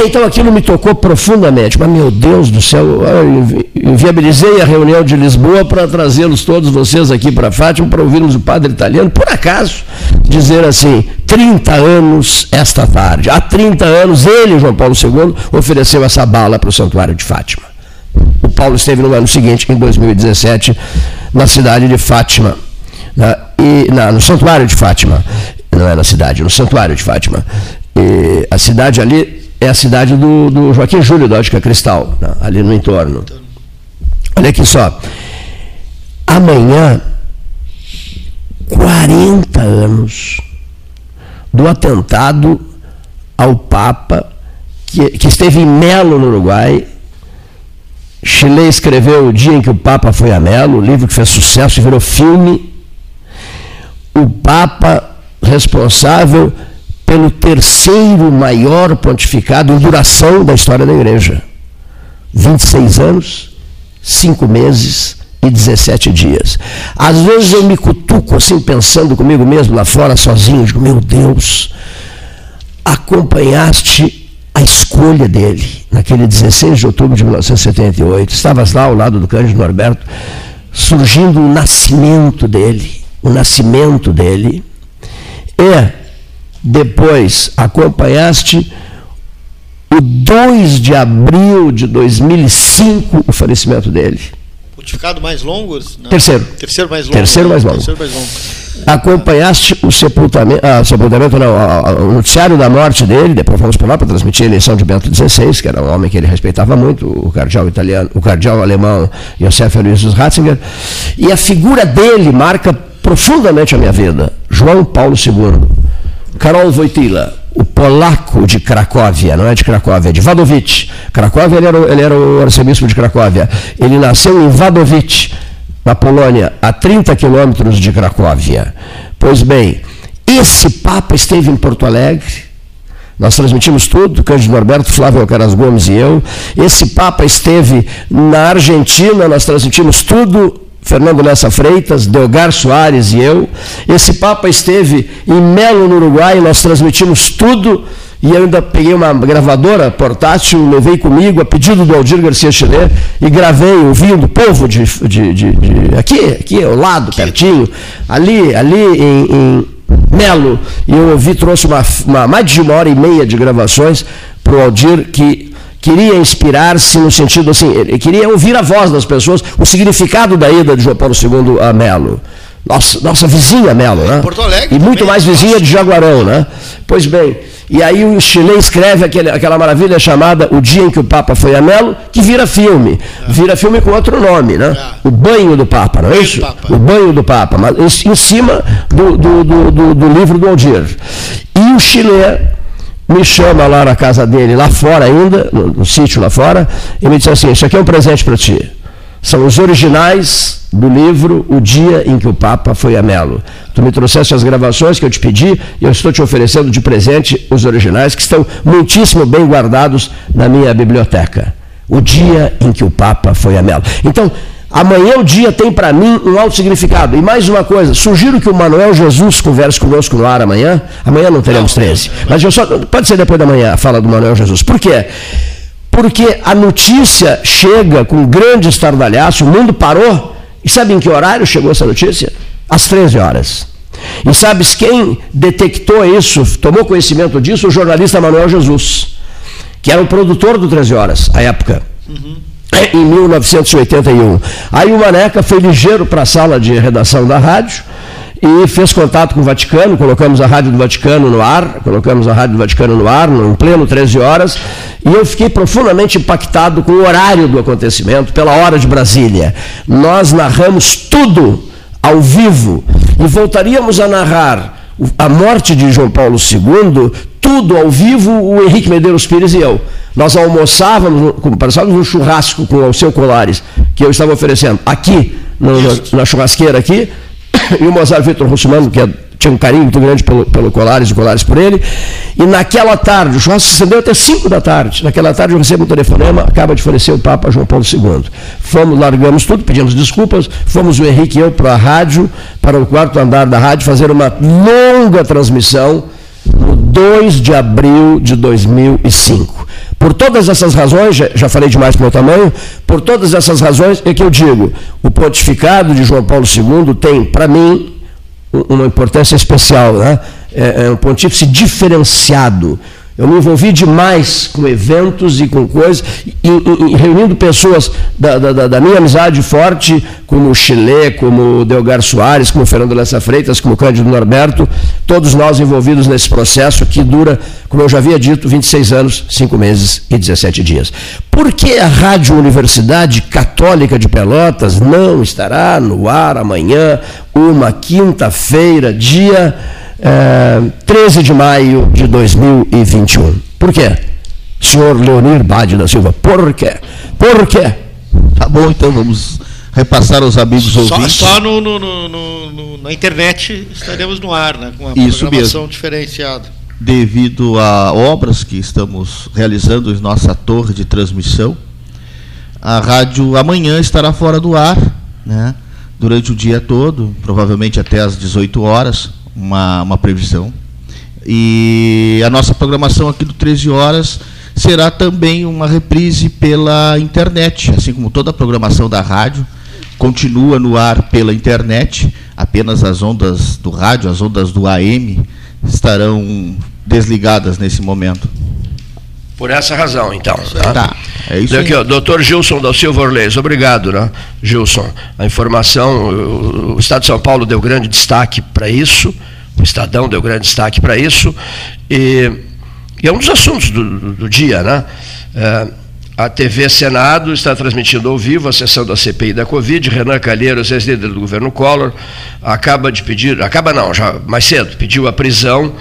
Então aquilo me tocou profundamente. Mas, meu Deus do céu, eu inviabilizei a reunião de Lisboa para trazê-los todos vocês aqui para Fátima para ouvirmos o padre italiano, por acaso, dizer assim: 30 anos esta tarde. Há 30 anos, ele, João Paulo II, ofereceu essa bala para o Santuário de Fátima. O Paulo esteve no ano seguinte, em 2017, na cidade de Fátima, né, e, na- no Santuário de Fátima, não é na cidade, no Santuário de Fátima. E a cidade ali é a cidade do, do Joaquim Júlio da Ótica Cristal, né, ali no entorno. Olha aqui só. Amanhã, 40 anos do atentado ao Papa, que, que esteve em Melo, no Uruguai. Chile escreveu o dia em que o Papa foi a Melo, livro que fez sucesso e virou filme. O Papa responsável pelo terceiro maior pontificado em duração da história da Igreja. 26 anos, 5 meses e 17 dias. Às vezes eu me cutuco assim, pensando comigo mesmo lá fora, sozinho, digo, meu Deus, acompanhaste a escolha dele naquele 16 de outubro de 1978. Estavas lá ao lado do Cândido Norberto, surgindo o nascimento dele, o nascimento dele. E depois acompanhaste o 2 de abril de 2005 o falecimento dele. Pontificado mais longo? Não. Terceiro. Terceiro mais longo. Terceiro mais longo. Terceiro mais longo. Acompanhaste o sepultamento, ah, sepultamento não, o noticiário da morte dele, depois fomos para lá para transmitir a eleição de Bento XVI, que era um homem que ele respeitava muito, o cardeal italiano, o cardeal alemão Josef Aloysius Ratzinger, e a figura dele marca profundamente a minha vida. João Paulo II. Karol Wojtyla, o polaco de Cracóvia, não é de Cracóvia, é de Wadowice. Cracóvia, ele era, ele era o arcebispo de Cracóvia. Ele nasceu em Wadowice, na Polônia, a 30 quilômetros de Cracóvia. Pois bem, esse Papa esteve em Porto Alegre, nós transmitimos tudo, Cândido Norberto, Flávio Alcaraz Gomes e eu. Esse Papa esteve na Argentina, nós transmitimos tudo, Fernando Lessa Freitas, Delgar Soares e eu. Esse Papa esteve em Melo, no Uruguai, nós transmitimos tudo. E eu ainda peguei uma gravadora portátil, levei comigo a pedido do Aldir Garcia Chile e gravei ouvindo o povo de, de, de, de, aqui, aqui ao lado, pertinho, ali, ali em, em Melo. E eu ouvi, trouxe uma, uma, mais de uma hora e meia de gravações para o Aldir que queria inspirar-se no sentido assim, ele queria ouvir a voz das pessoas, o significado da ida de João Paulo II a Melo. Nossa, nossa vizinha Melo, né? Porto Alegre. E muito também, mais vizinha de Jaguarão, né? Pois bem, e aí o Chile escreve aquele, aquela maravilha chamada O Dia em que o Papa foi a Melo, que vira filme. Vira filme com outro nome, né? É. O Banho do Papa, não é isso? Papa. O Banho do Papa, mas em, cima do, do, do, do- do livro do Aldir. E o Chile me chama lá na casa dele, lá fora ainda, no, no sítio lá fora, e me disse assim: Isso aqui é um presente para ti. São os originais do livro O Dia em que o Papa foi a Melo. Tu me trouxeste as gravações que eu te pedi e eu estou te oferecendo de presente os originais que estão muitíssimo bem guardados na minha biblioteca. O dia em que o Papa foi a Melo. Então, amanhã o dia tem para mim um alto significado. E mais uma coisa, sugiro que o Manuel Jesus converse conosco no ar amanhã. Amanhã não teremos 13. Mas eu só, pode ser depois da manhã a fala do Manuel Jesus. Por quê? Porque a notícia chega com grande estardalhaço, o mundo parou. E sabe em que horário chegou essa notícia? Às 13 horas. E sabes quem detectou isso, tomou conhecimento disso? O jornalista Manuel Jesus, que era o produtor do 13 Horas, à época. Em 1981. Aí o Maneca foi ligeiro para a sala de redação da rádio e fez contato com o Vaticano, colocamos a Rádio do Vaticano no ar, colocamos a Rádio do Vaticano no ar, em pleno 13 horas, e eu fiquei profundamente impactado com o horário do acontecimento, pela hora de Brasília. Nós narramos tudo ao vivo e voltaríamos a narrar a morte de João Paulo II, tudo ao vivo, o Henrique Medeiros Pires e eu. Nós almoçávamos, de um churrasco com o Alceu Colares, que eu estava oferecendo aqui, na, na churrasqueira aqui, *coughs* e o Mozart Vitor Russumano, que é- tinha um carinho muito grande pelo, pelo Colares e Colares por ele. E naquela tarde, o churrasco se estendeu até 5 da tarde. Naquela tarde eu recebo um telefonema, acaba de falecer o Papa João Paulo II. Fomos, largamos tudo, pedimos desculpas, fomos o Henrique e eu para a rádio, para o quarto andar da rádio, fazer uma longa transmissão 2 de abril de 2005. Por todas essas razões, já, falei demais para o meu tamanho, por todas essas razões é que eu digo, o pontificado de João Paulo II tem, para mim, um- uma importância especial, né? é, é um pontífice diferenciado. Eu me envolvi demais com eventos e com coisas, e, e- e reunindo pessoas da, da- da- minha amizade forte, como o Chile, como o Delgar Soares, como o Fernando Lessa Freitas, como o Cândido Norberto, todos nós envolvidos nesse processo que dura, como eu já havia dito, 26 anos, 5 meses e 17 dias. Por que a Rádio Universidade Católica de Pelotas não estará no ar amanhã, uma quinta-feira, dia eh, 13 de maio de 2021? Por quê? Senhor Leonir Bade da Silva, por quê? Por quê? Tá bom, então vamos repassar aos amigos Só, ouvintes. só no, no- no- no- no- na internet estaremos no ar, né? Com uma Isso programação diferenciada. devido a obras que estamos realizando em nossa torre de transmissão. A rádio amanhã estará fora do ar, né? Durante o dia todo, provavelmente até às 18 horas, uma, uma previsão. E a nossa programação aqui do 13 horas será também uma reprise pela internet, assim como toda a programação da rádio continua no ar pela internet, apenas as ondas do rádio, as ondas do AM estarão desligadas nesse momento. Por essa razão, então. Tá, é isso ó, doutor Gilson da Silva Orleis, obrigado, né, Gilson. A informação, o o Estado de São Paulo deu grande destaque para isso, o Estadão deu grande destaque para isso, e, e é um dos assuntos do, do- do dia, né? É, A TV Senado está transmitindo ao vivo a sessão da CPI da Covid. Renan Calheiros, ex-líder do governo Collor, acaba de pedir, acaba não, já mais cedo, pediu a prisão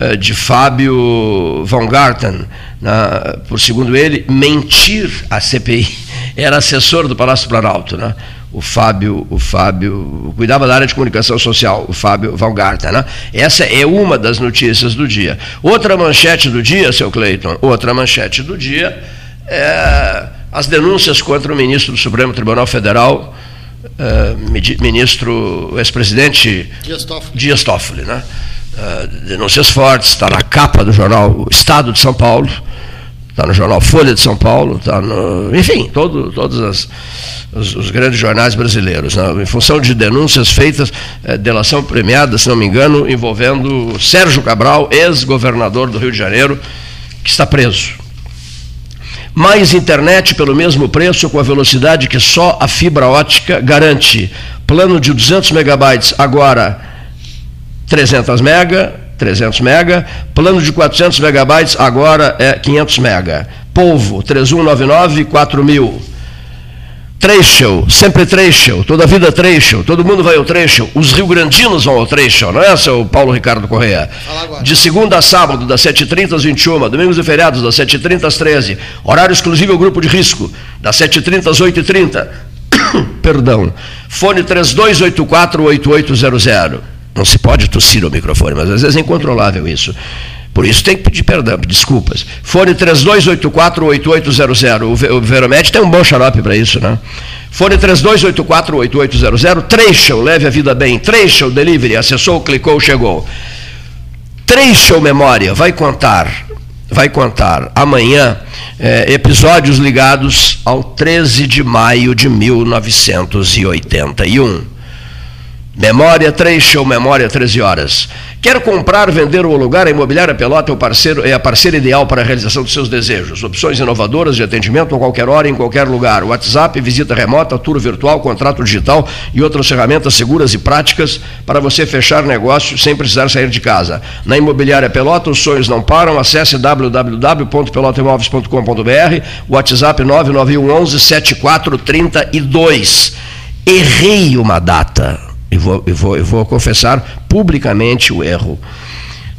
eh, de Fábio Van Garten, na, por segundo ele, mentir à CPI. *laughs* Era assessor do Palácio Planalto, né? o Fábio, o Fábio cuidava da área de comunicação social, o Fábio Van Garten. Né? Essa é uma das notícias do dia. Outra manchete do dia, seu Cleiton, outra manchete do dia é, as denúncias contra o ministro do Supremo Tribunal Federal, é, ministro, ex-presidente Dias Toffoli. Dias Toffoli né? Denúncias fortes, está na capa do jornal Estado de São Paulo, está no jornal Folha de São Paulo, está no. Enfim, todo, todos as, os, os, grandes jornais brasileiros, né? em função de denúncias feitas, é, delação premiada, se não me engano, envolvendo Sérgio Cabral, ex-governador do Rio de Janeiro, que está preso mais internet pelo mesmo preço com a velocidade que só a fibra ótica garante. Plano de 200 megabytes agora 300 mega, 300 mega. Plano de 400 megabytes agora é 500 mega. Polvo 3199 4000. Trecho, sempre Trecho, toda vida Trecho, todo mundo vai ao Trecho, os rio-grandinos vão ao Trecho, não é, seu Paulo Ricardo Correia? De segunda a sábado, das 7h30 às 21 domingos e feriados, das 7h30 às 13 horário exclusivo ao grupo de risco, das 7h30 às 8h30, *coughs* perdão, fone 3284-8800, não se pode tossir o microfone, mas às vezes é incontrolável isso. Por isso tem que pedir perdão, desculpas. Fone 3284-8800. O Veromed tem um bom xarope para isso, né? Fone 3284-8800. Trecho, leve a vida bem. Trecho Delivery, acessou, clicou, chegou. Trecho Memória, vai contar, vai contar amanhã é, episódios ligados ao 13 de maio de 1981. Memória 3, show Memória 13 horas. Quer comprar, vender ou alugar? A Imobiliária Pelota é, o parceiro, é a parceira ideal para a realização dos seus desejos. Opções inovadoras de atendimento a qualquer hora, em qualquer lugar. WhatsApp, visita remota, tour virtual, contrato digital e outras ferramentas seguras e práticas para você fechar negócio sem precisar sair de casa. Na Imobiliária Pelota, os sonhos não param. Acesse www.pelotaimóveis.com.br, WhatsApp 99111 7432. Errei uma data e vou, eu vou, eu vou confessar publicamente o erro.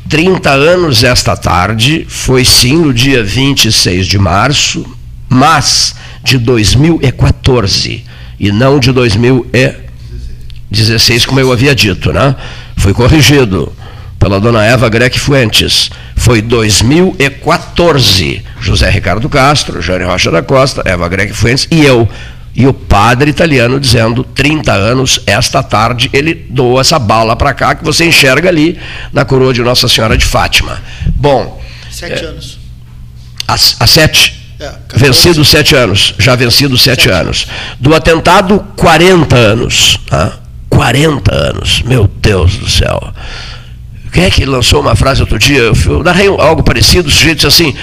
30 anos esta tarde, foi sim no dia 26 de março, mas de 2014 e não de 2016, como eu havia dito, né? Foi corrigido pela dona Eva Grec Fuentes. Foi 2014. José Ricardo Castro, Jane Rocha da Costa, Eva Grec Fuentes e eu e o padre italiano dizendo 30 anos, esta tarde ele doa essa bala para cá que você enxerga ali na coroa de Nossa Senhora de Fátima. Bom. Sete é, anos. Há, sete? É, vencido sete anos, já vencido sete, sete anos. Do atentado, 40 anos. Ah, 40 anos, meu Deus do céu. Quem é que lançou uma frase outro dia? Eu narrei algo parecido, o sujeito disse assim,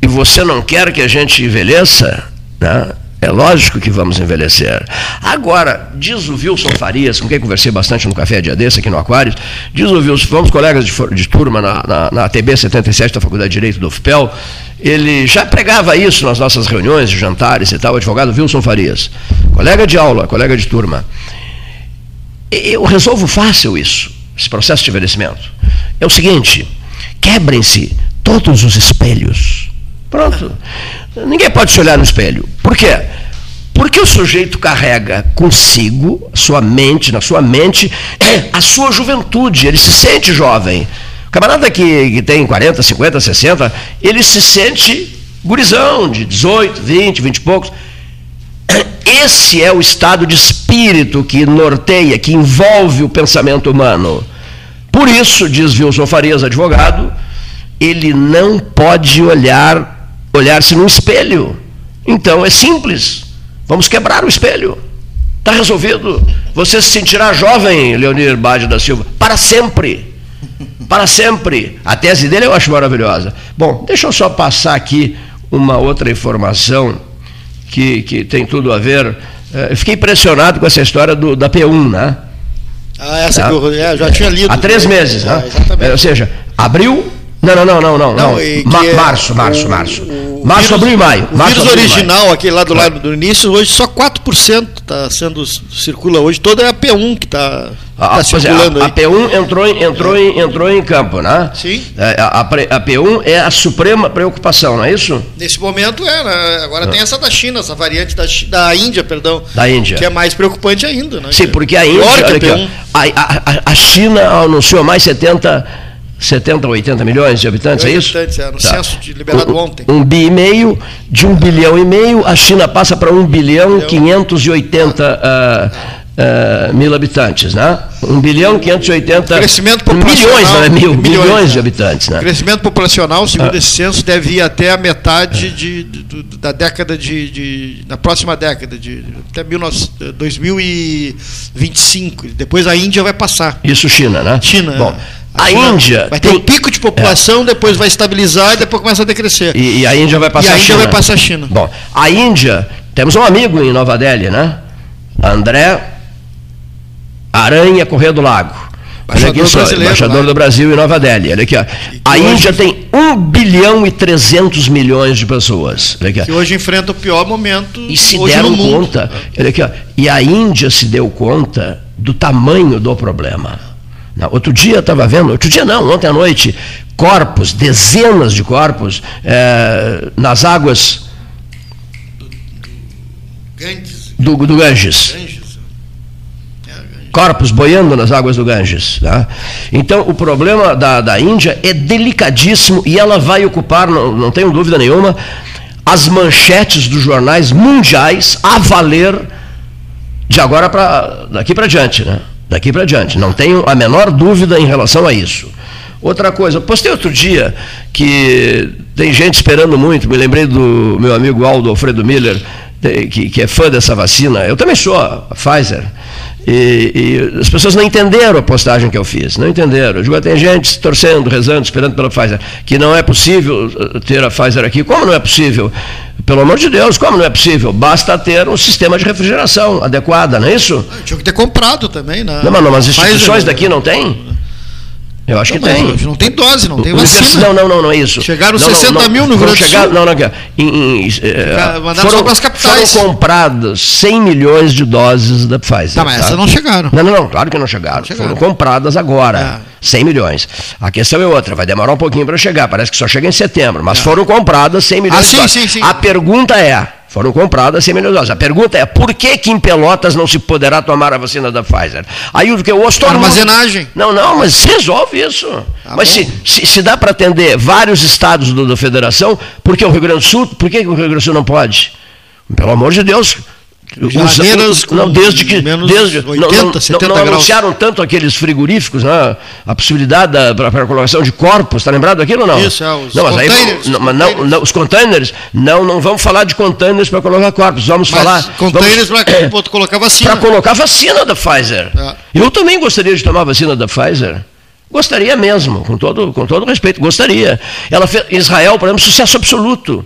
e você não quer que a gente envelheça? Né? É lógico que vamos envelhecer. Agora, diz o Wilson Farias, com quem conversei bastante no café dia desse, aqui no Aquário, diz o Wilson, fomos colegas de, de turma na, na, na ATB 77 da Faculdade de Direito do UFPEL, ele já pregava isso nas nossas reuniões, jantares e tal, o advogado Wilson Farias, colega de aula, colega de turma. Eu resolvo fácil isso, esse processo de envelhecimento. É o seguinte, quebrem-se todos os espelhos. Pronto. Ninguém pode se olhar no espelho. Por quê? Porque o sujeito carrega consigo, sua mente, na sua mente, a sua juventude, ele se sente jovem. O camarada que, que tem 40, 50, 60, ele se sente gurizão, de 18, 20, 20 e poucos. Esse é o estado de espírito que norteia, que envolve o pensamento humano. Por isso, diz Wilson Farias, advogado, ele não pode olhar olhar-se no espelho. Então é simples. Vamos quebrar o espelho. Está resolvido. Você se sentirá jovem, Leonir Bade da Silva, para sempre. Para sempre. A tese dele eu acho maravilhosa. Bom, deixa eu só passar aqui uma outra informação que, que tem tudo a ver. Eh, eu fiquei impressionado com essa história do, da P1, né? Ah, essa tá? que eu é, já tinha lido. Há três meses, né? É, ou seja, abril, não, não, não, não, não. não, não Ma março, março, março. o Março, vírus, abril e maio. O vírus abril original, aquele lá do lado do início, hoje só 4% está sendo, circula hoje. Toda é a P1 que está A, tá pois é, circulando a, a aí. P1 entrou em, entrou, em, entrou em campo, né? Sim. É, A, a a P1 é a suprema preocupação, não é isso? Nesse momento é, né? agora tem essa da China, essa variante da, da Índia, perdão. Da Índia. Que é mais preocupante ainda, né? Sim, porque a Pior Índia, que a olha aqui, ó, P1. a, a- a China anunciou mais 70, 70 80 milhões de habitantes, é isso? Habitantes, é, no Tá. censo de- liberado um, ontem. Um bi e meio, de um bilhão e meio, a China passa para um bilhão Bilhão. 580 ah, ah, mil habitantes, né? Um bilhão 580 Crescimento populacional. milhões, não é mil, Milhões, milhões, né? de habitantes, né? Crescimento populacional, Ah. segundo esse censo, deve ir até a metade de, do- do- da década de, de- da próxima década, de até 19 2025. Depois a Índia vai passar. Isso China, né? China. Bom, é. A, Índia vai ter tem, um pico de população, depois vai estabilizar e depois começa a decrescer. e, e a Índia vai passar E a Índia China. vai passar a China. Bom, a Índia, temos um amigo em Nova Delhi, né? André Aranha Correia do Lago. Aqui Embaixador só, brasileiro embaixador lá. do Brasil em Nova Delhi. Olha aqui, ó. A hoje- Índia tem 1 bilhão e 300 milhões de pessoas. Olha aqui, ó. Que hoje enfrenta o pior momento E se deram conta, olha aqui, ó, e a Índia se deu conta do tamanho do problema. Outro dia eu estava vendo, outro dia não, ontem à noite, corpos, dezenas de corpos, eh, nas águas do, do Ganges. Ganges. corpos boiando nas águas do Ganges. tá? Então, o problema da, da Índia é delicadíssimo e ela vai ocupar, não, não tenho dúvida nenhuma, as manchetes dos jornais mundiais a valer de agora para daqui para diante, né? Daqui para diante. Não tenho a menor dúvida em relação a isso. Outra coisa, postei outro dia que tem gente esperando muito, me lembrei do meu amigo Aldo Alfredo Miller, que, que é fã dessa vacina. Eu também sou, a Pfizer. E, e as pessoas não entenderam a postagem que eu fiz, não entenderam. Eu digo, tem gente torcendo, rezando, esperando pela Pfizer, que não é possível eh, ter a Pfizer aqui. Como não é possível? Pelo amor de Deus, como não é possível? Basta ter um sistema de refrigeração adequado, não é isso? Tinha que ter comprado também, né? Não, mas, não, mas as Pfizer, instituições né? daqui não tem? Eu acho que Não, mas tem. Não tem dose, não tem vacina. Não, não, não, não é isso. Chegaram não, não, 60 não, mil no Rio Grande chegar-. Não, não, ó, em, em, Ca- mandaram foram, só pras capitais. Foram compradas 100 milhões de doses da Pfizer. Tá, mas essas não chegaram. Não, não, não, claro que não chegaram. Não chegaram. Foram compradas agora. É. 100 milhões. A questão é outra, vai demorar um pouquinho para chegar. Parece que só chega em setembro. Mas foram compradas 100 milhões É. Ah, de sim, doses. sim, sim. A pergunta é: foram compradas 100 milhões de doses. A pergunta é: por que, que em Pelotas não se poderá tomar a vacina da Pfizer? Aí o que eu ouço todo mundo- Armazenagem. Não, não, mas resolve isso. Tá mas se, se, se dá para atender vários estados do- da federação, por que o Rio Grande do Sul, por que que o Rio Grande do Sul não pode? Pelo amor de Deus. Geladeiras com não, desde que menos desde, 80, não, não, 70 não graus. anunciaram tanto aqueles frigoríficos, né? a possibilidade para a colocação de corpos, está lembrado daquilo ou não? Isso, é, os não, mas aí, containers, não, os mas não, containers. não, os containers, não, não vamos falar de containers para colocar corpos, vamos Mas falar... containers para pô, colocar vacina. para colocar vacina da Pfizer. É. Eu também gostaria de tomar a vacina da Pfizer. Gostaria mesmo, com todo, com todo respeito, gostaria. Ela fez, Israel, por exemplo, sucesso absoluto.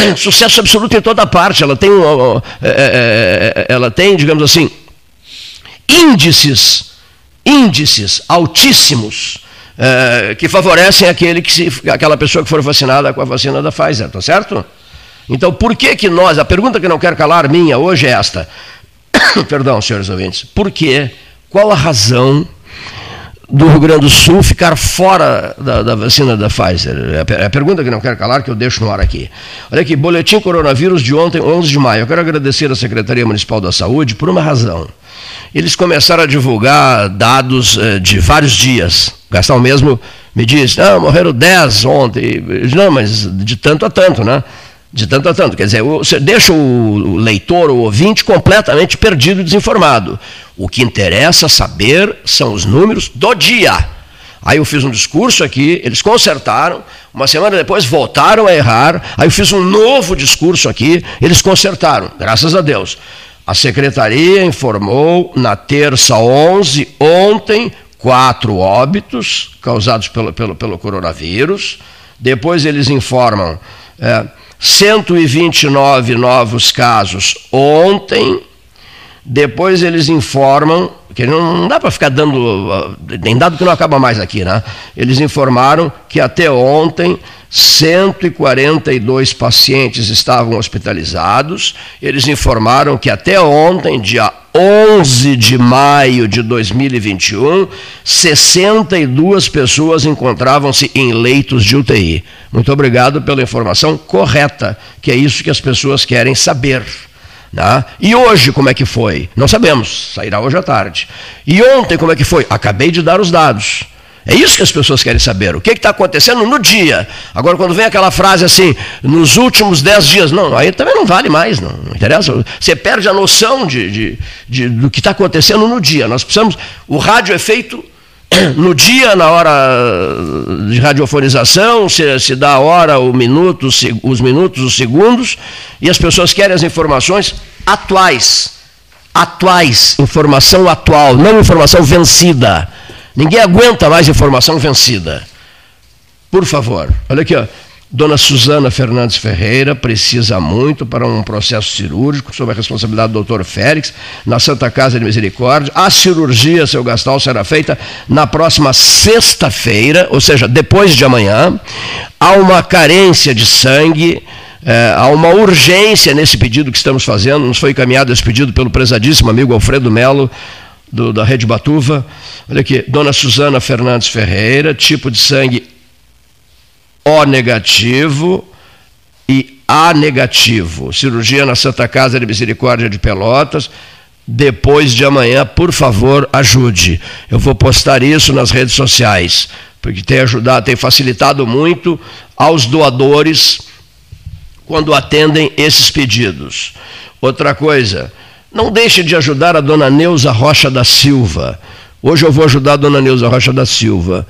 *coughs* Sucesso absoluto em toda parte. Ela tem, é, é, é, ela tem, digamos assim, índices, índices altíssimos que favorecem aquele que se, aquela pessoa que for vacinada com a vacina da Pfizer, tá certo? Então, por que que nós, a pergunta que não quero calar minha hoje é esta. *coughs* Perdão, senhores ouvintes. Por que? Qual a razão do Rio Grande do Sul ficar fora da, da vacina da Pfizer? É É a pergunta que não quero calar, que eu deixo no ar aqui. Olha aqui, boletim coronavírus de ontem, 11 de maio. Eu quero agradecer à Secretaria Municipal da Saúde por uma razão. Eles começaram a divulgar dados eh, de vários dias. Gastão mesmo me diz, não, morreram 10 ontem. Digo, Não, mas de tanto a tanto, né? De tanto a tanto. Quer dizer, você deixa o leitor, o ouvinte, completamente perdido e desinformado. O que interessa saber são os números do dia. Aí eu fiz um discurso aqui, eles consertaram, uma semana depois voltaram a errar, aí eu fiz um novo discurso aqui, eles consertaram, graças a Deus. A secretaria informou na terça 11, ontem, quatro óbitos causados pelo, pelo, pelo coronavírus. Depois eles informam é, 129 novos casos ontem. Depois eles informam porque não, dá para ficar dando. Tem dado que não acaba mais aqui, né? Eles informaram que até ontem 142 pacientes estavam hospitalizados. Eles informaram que até ontem, dia 11 de maio de 2021, 62 pessoas encontravam-se em leitos de UTI. Muito obrigado pela informação correta, que é isso que as pessoas querem saber. E hoje, como é que foi? Não sabemos, sairá hoje à tarde. E ontem, como é que foi? Acabei de dar os dados. É isso que as pessoas querem saber. O que está acontecendo no dia? Agora, quando vem aquela frase assim, nos últimos dez dias, não, aí também não vale mais, não, não interessa. Você perde a noção de, de- de- do que está acontecendo no dia. Nós precisamos. O rádio é feito *coughs* no dia, na hora de radiofonização, se, se dá a hora, o minuto, os minutos, os segundos, e as pessoas querem as informações atuais. Atuais, informação atual, não informação vencida. Ninguém aguenta mais informação vencida. Por favor, olha aqui, ó. Dona Suzana Fernandes Ferreira precisa muito para um processo cirúrgico, sob a responsabilidade do doutor Félix, na Santa Casa de Misericórdia. A cirurgia, seu Gastal, será feita na próxima sexta-feira, ou seja, depois de amanhã. Há uma carência de sangue, eh, há uma urgência nesse pedido que estamos fazendo. Nos foi encaminhado esse pedido pelo prezadíssimo amigo Alfredo Melo, do- da Rede Batuva. Olha aqui, Dona Suzana Fernandes Ferreira, tipo de sangue O negativo e A negativo. Cirurgia na Santa Casa de Misericórdia de Pelotas. Depois de amanhã, por favor, ajude. Eu vou postar isso nas redes sociais, porque tem ajudado, tem facilitado muito aos doadores quando atendem esses pedidos. Outra coisa, não deixe de ajudar a dona Neuza Rocha da Silva. Hoje eu vou ajudar a dona Neuza Rocha da Silva.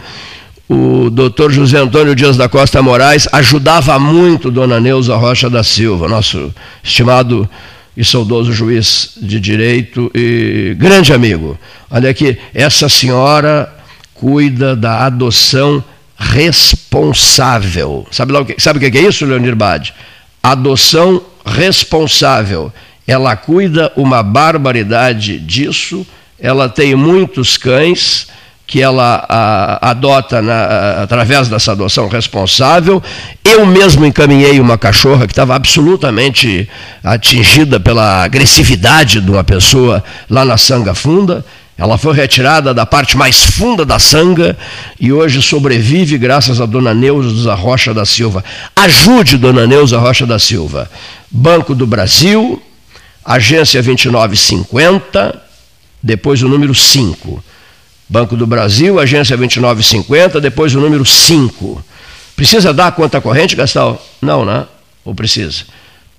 O doutor José Antônio Dias da Costa Moraes ajudava muito dona Neuza Rocha da Silva, nosso estimado e saudoso juiz de direito e grande amigo. Olha aqui, essa senhora cuida da adoção responsável. Sabe, lá o que, sabe o que é isso, Leonir Bade? Adoção responsável. Ela cuida uma barbaridade disso, ela tem muitos cães que ela a, adota na, através dessa adoção responsável. Eu mesmo encaminhei uma cachorra que estava absolutamente atingida pela agressividade de uma pessoa lá na Sanga Funda. Ela foi retirada da parte mais funda da sanga e hoje sobrevive graças a Dona Neuza Rocha da Silva. Ajude Dona Neuza Rocha da Silva. Banco do Brasil, agência 2950, depois o número 5. Banco do Brasil, agência 2950, depois o número 5. Precisa dar a conta corrente, Gastal? Não, né? Ou precisa?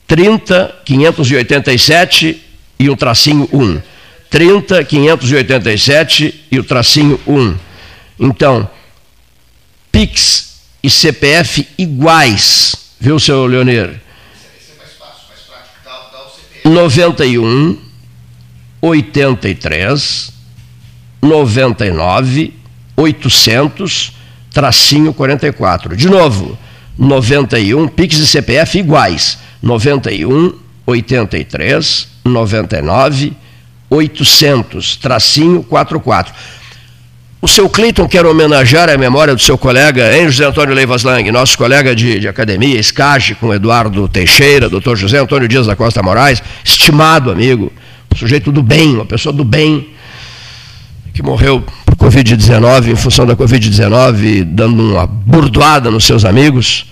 30 587 e um tracinho 1. 30 587 e o tracinho 1. Então, Pix e CPF iguais, viu, seu Leonir? 91 83 99 800 tracinho 44. De novo, 91 Pix e CPF iguais. 91 83 99 800 tracinho 44. O seu Cleiton quer homenagear a memória do seu colega, hein, José Antônio Leivas Lang, nosso colega de, de academia, escage com Eduardo Teixeira, doutor José Antônio Dias da Costa Moraes, estimado amigo, um sujeito do bem, uma pessoa do bem, que morreu por Covid-19, em função da Covid-19, dando uma burdoada nos seus amigos.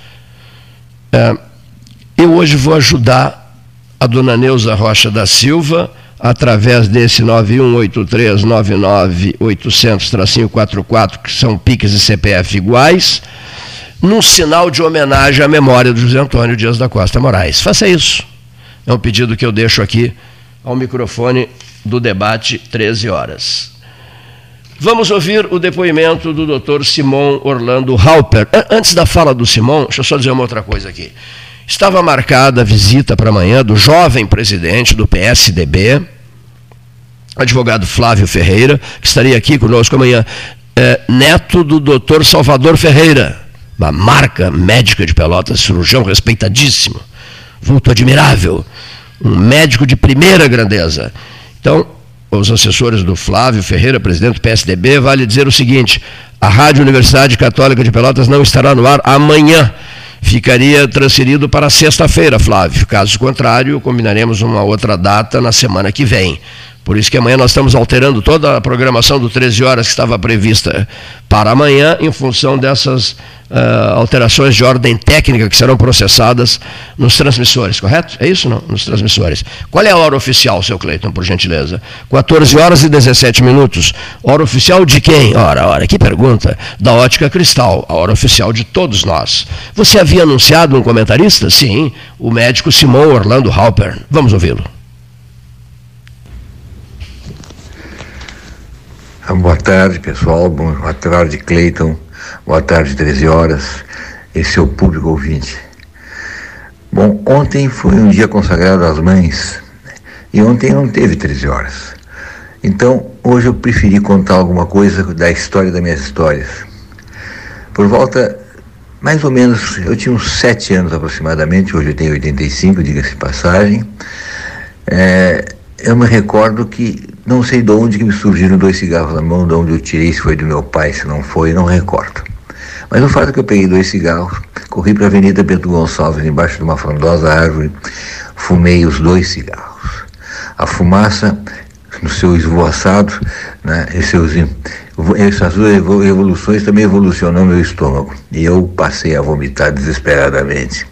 É, eu hoje vou ajudar a dona Neuza Rocha da Silva, através desse 918399-800-44, que são PICs e CPF iguais, num sinal de homenagem à memória do José Antônio Dias da Costa Moraes. Faça isso. É um pedido que eu deixo aqui ao microfone do debate 13 horas. Vamos ouvir o depoimento do Dr. Simon Orlando Halper. Antes da fala do Simon, deixa eu só dizer uma outra coisa aqui. Estava marcada a visita para amanhã do jovem presidente do PSDB, advogado Flávio Ferreira, que estaria aqui conosco amanhã, é, neto do doutor Salvador Ferreira, uma marca médica de Pelotas, cirurgião respeitadíssimo, vulto admirável, um médico de primeira grandeza. Então, aos assessores do Flávio Ferreira, presidente do PSDB, vale dizer o seguinte: a Rádio Universidade Católica de Pelotas não estará no ar amanhã. Ficaria transferido para sexta-feira, Flávio. Caso contrário, combinaremos uma outra data na semana que vem. Por isso que amanhã nós estamos alterando toda a programação do 13 horas que estava prevista para amanhã, em função dessas uh, alterações de ordem técnica que serão processadas nos transmissores, correto? É isso não? Nos transmissores. Qual é a hora oficial, seu Cleiton, por gentileza? 14 horas e 17 minutos. Hora oficial de quem? Ora, ora, que pergunta. Da Ótica Cristal, a hora oficial de todos nós. Você havia anunciado um comentarista? Sim, o médico Simão Orlando Halper. Vamos ouvi-lo. Boa tarde, pessoal. Boa tarde, Cleiton. Boa tarde, 13 horas. Esse é o público ouvinte. Bom, ontem foi um dia consagrado às mães e ontem não teve 13 horas. Então, hoje eu preferi contar alguma coisa da história das minhas histórias. Por volta, mais ou menos, eu tinha uns 7 anos aproximadamente, hoje eu tenho 85, diga-se passagem. É, eu me recordo que não sei de onde que me surgiram dois cigarros na mão, de onde eu tirei, se foi do meu pai, se não foi, não recordo. Mas o fato é que eu peguei dois cigarros, corri para a Avenida Bento Gonçalves, embaixo de uma frondosa árvore, fumei os dois cigarros. A fumaça, no seu esvoaçado, né, e seus, essas duas evoluções também evolucionou meu estômago. E eu passei a vomitar desesperadamente.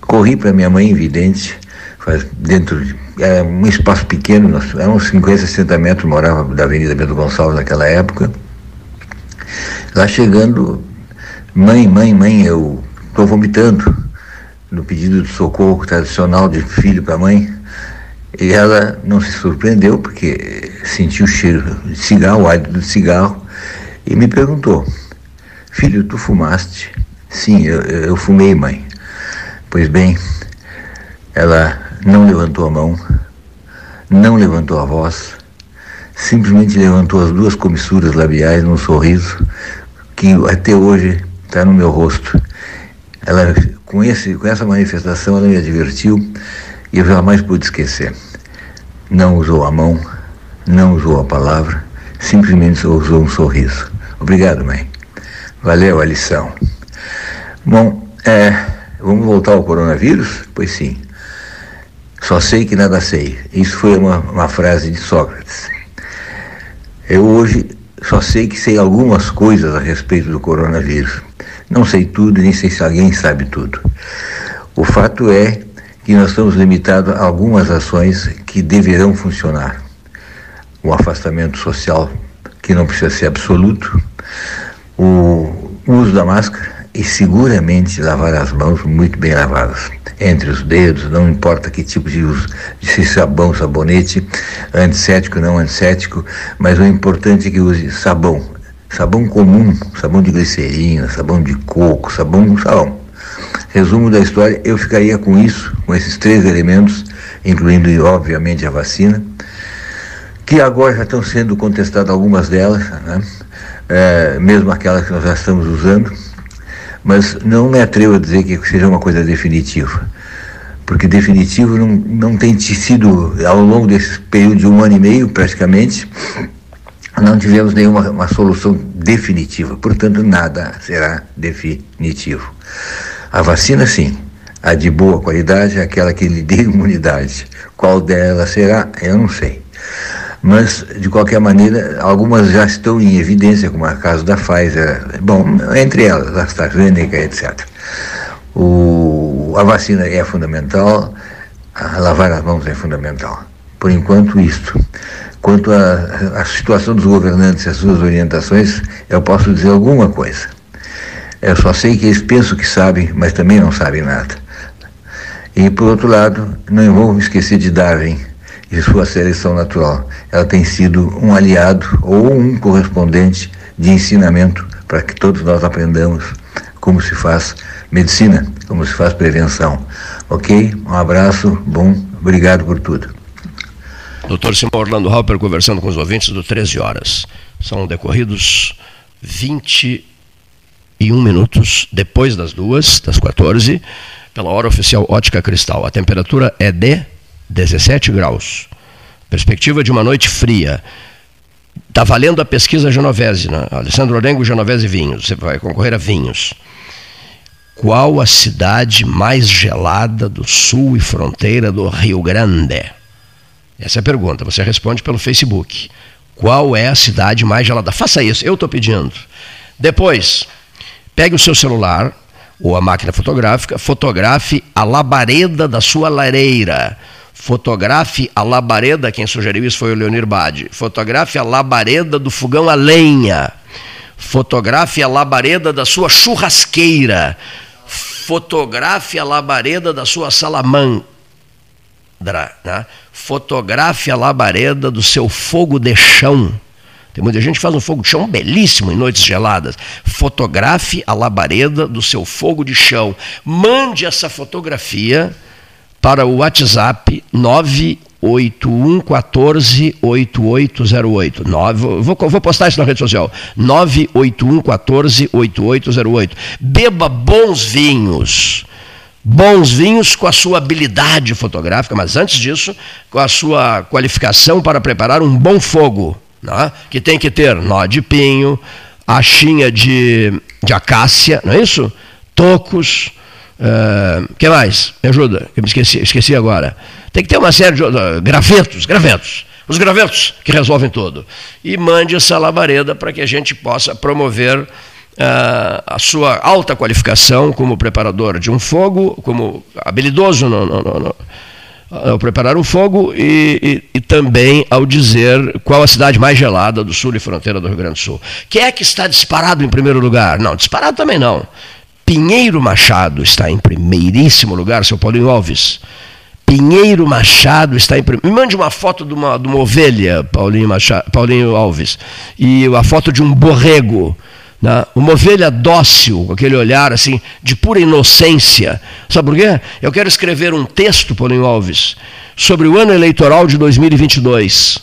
Corri para minha mãe evidente, faz dentro de é, um espaço pequeno, eram uns 50, 60 metros, morava da Avenida Bento Gonçalves naquela época. Lá chegando, mãe, mãe, mãe, eu estou vomitando, no pedido de socorro tradicional de filho para mãe. E ela não se surpreendeu, porque sentiu o cheiro de cigarro, o hálito do cigarro, e me perguntou: Filho, tu fumaste? Sim, eu, eu fumei, mãe. Pois bem, ela não levantou a mão, não levantou a voz, simplesmente levantou as duas comissuras labiais num sorriso que até hoje está no meu rosto. Ela, com, esse, com essa manifestação, ela me advertiu e eu jamais pude esquecer. Não usou a mão, não usou a palavra, simplesmente usou um sorriso. Obrigado, mãe. Valeu a lição. Bom, é, vamos voltar ao coronavírus? Pois sim. Só sei que nada sei. Isso foi uma, uma frase de Sócrates. Eu hoje só sei que sei algumas coisas a respeito do coronavírus. Não sei tudo, nem sei se alguém sabe tudo. O fato é que nós estamos limitados a algumas ações que deverão funcionar. O afastamento social, que não precisa ser absoluto, o uso da máscara e seguramente lavar as mãos muito bem lavadas entre os dedos, não importa que tipo de uso, sabão, sabonete, antisséptico, não antisséptico, mas o importante é que use sabão, sabão comum, sabão de glicerina, sabão de coco, sabão, sabão. Resumo da história, eu ficaria com isso, com esses três elementos, incluindo obviamente a vacina, que agora já estão sendo contestadas algumas delas, né? é, mesmo aquelas que nós já estamos usando mas não me atrevo a dizer que seja uma coisa definitiva, porque definitivo não, não tem sido, ao longo desse período de um ano e meio praticamente, não tivemos nenhuma uma solução definitiva, portanto nada será definitivo. A vacina sim, a de boa qualidade, aquela que lhe dê *laughs* imunidade. Qual delas será, eu não sei mas de qualquer maneira algumas já estão em evidência, como é o caso da Pfizer, bom, entre elas, a AstraZeneca, etc. O, a vacina é fundamental, a lavar as mãos é fundamental. Por enquanto, isto. Quanto à situação dos governantes e as suas orientações, eu posso dizer alguma coisa. Eu só sei que eles pensam que sabem, mas também não sabem nada. E, por outro lado, não vou me esquecer de Darwin, de sua seleção natural. Ela tem sido um aliado ou um correspondente de ensinamento para que todos nós aprendamos como se faz medicina, como se faz prevenção. Ok? Um abraço, bom, obrigado por tudo. Doutor Simão Orlando Halper conversando com os ouvintes do 13 horas. São decorridos 21 minutos depois das duas, das 14, pela hora oficial Ótica Cristal. A temperatura é de 17 graus. Perspectiva de uma noite fria. Está valendo a pesquisa Genovese, né? Alessandro Orengo, Genovese Vinhos. Você vai concorrer a vinhos. Qual a cidade mais gelada do sul e fronteira do Rio Grande? Essa é a pergunta. Você responde pelo Facebook. Qual é a cidade mais gelada? Faça isso, eu estou pedindo. Depois, pegue o seu celular ou a máquina fotográfica, fotografe a labareda da sua lareira. Fotografe a labareda, quem sugeriu isso foi o Leonir Bade. Fotografe a labareda do fogão a lenha. Fotografe a labareda da sua churrasqueira. Fotografe a labareda da sua salamandra. Né? Fotografe a labareda do seu fogo de chão. Tem muita gente que faz um fogo de chão belíssimo em noites geladas. Fotografe a labareda do seu fogo de chão. Mande essa fotografia para o WhatsApp 981148808. 9, vou, vou postar isso na rede social. 981148808. Beba bons vinhos. Bons vinhos com a sua habilidade fotográfica, mas antes disso, com a sua qualificação para preparar um bom fogo, né? que tem que ter nó de pinho, achinha de, de acácia, não é isso? Tocos, uh, que mais? Me ajuda, eu me esqueci, esqueci agora. Tem que ter uma série de uh, gravetos, gravetos. Os gravetos que resolvem tudo. E mande essa labareda para que a gente possa promover uh, a sua alta qualificação como preparador de um fogo, como habilidoso no, no, no, ao preparar um fogo e, e, e, também ao dizer qual a cidade mais gelada do sul e fronteira do Rio Grande do Sul. Quem é que está disparado em primeiro lugar? Não, disparado também não. Pinheiro Machado está em primeiríssimo lugar, seu Paulinho Alves. Pinheiro Machado está em primeiro. Me mande uma foto de uma, de uma ovelha, Paulinho, Machado, Paulinho Alves, e a foto de um borrego. Né? Uma ovelha dócil, com aquele olhar assim, de pura inocência. Sabe por quê? Eu quero escrever um texto, Paulinho Alves, sobre o ano eleitoral de 2022.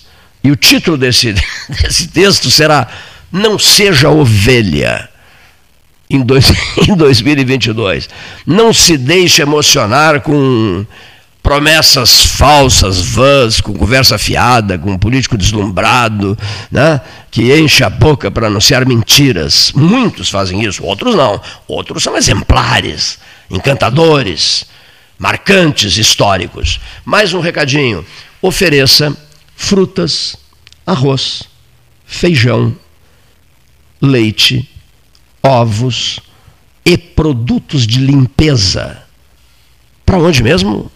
E o título desse, *laughs* desse texto será Não Seja Ovelha em, dois, *laughs* em 2022. Não se deixe emocionar com promessas falsas, vãs, com conversa fiada, com um político deslumbrado, né, que enche a boca para anunciar mentiras. Muitos fazem isso, outros não. Outros são exemplares, encantadores, marcantes, históricos. Mais um recadinho: ofereça frutas, arroz, feijão, leite ovos e produtos de limpeza. Para onde mesmo?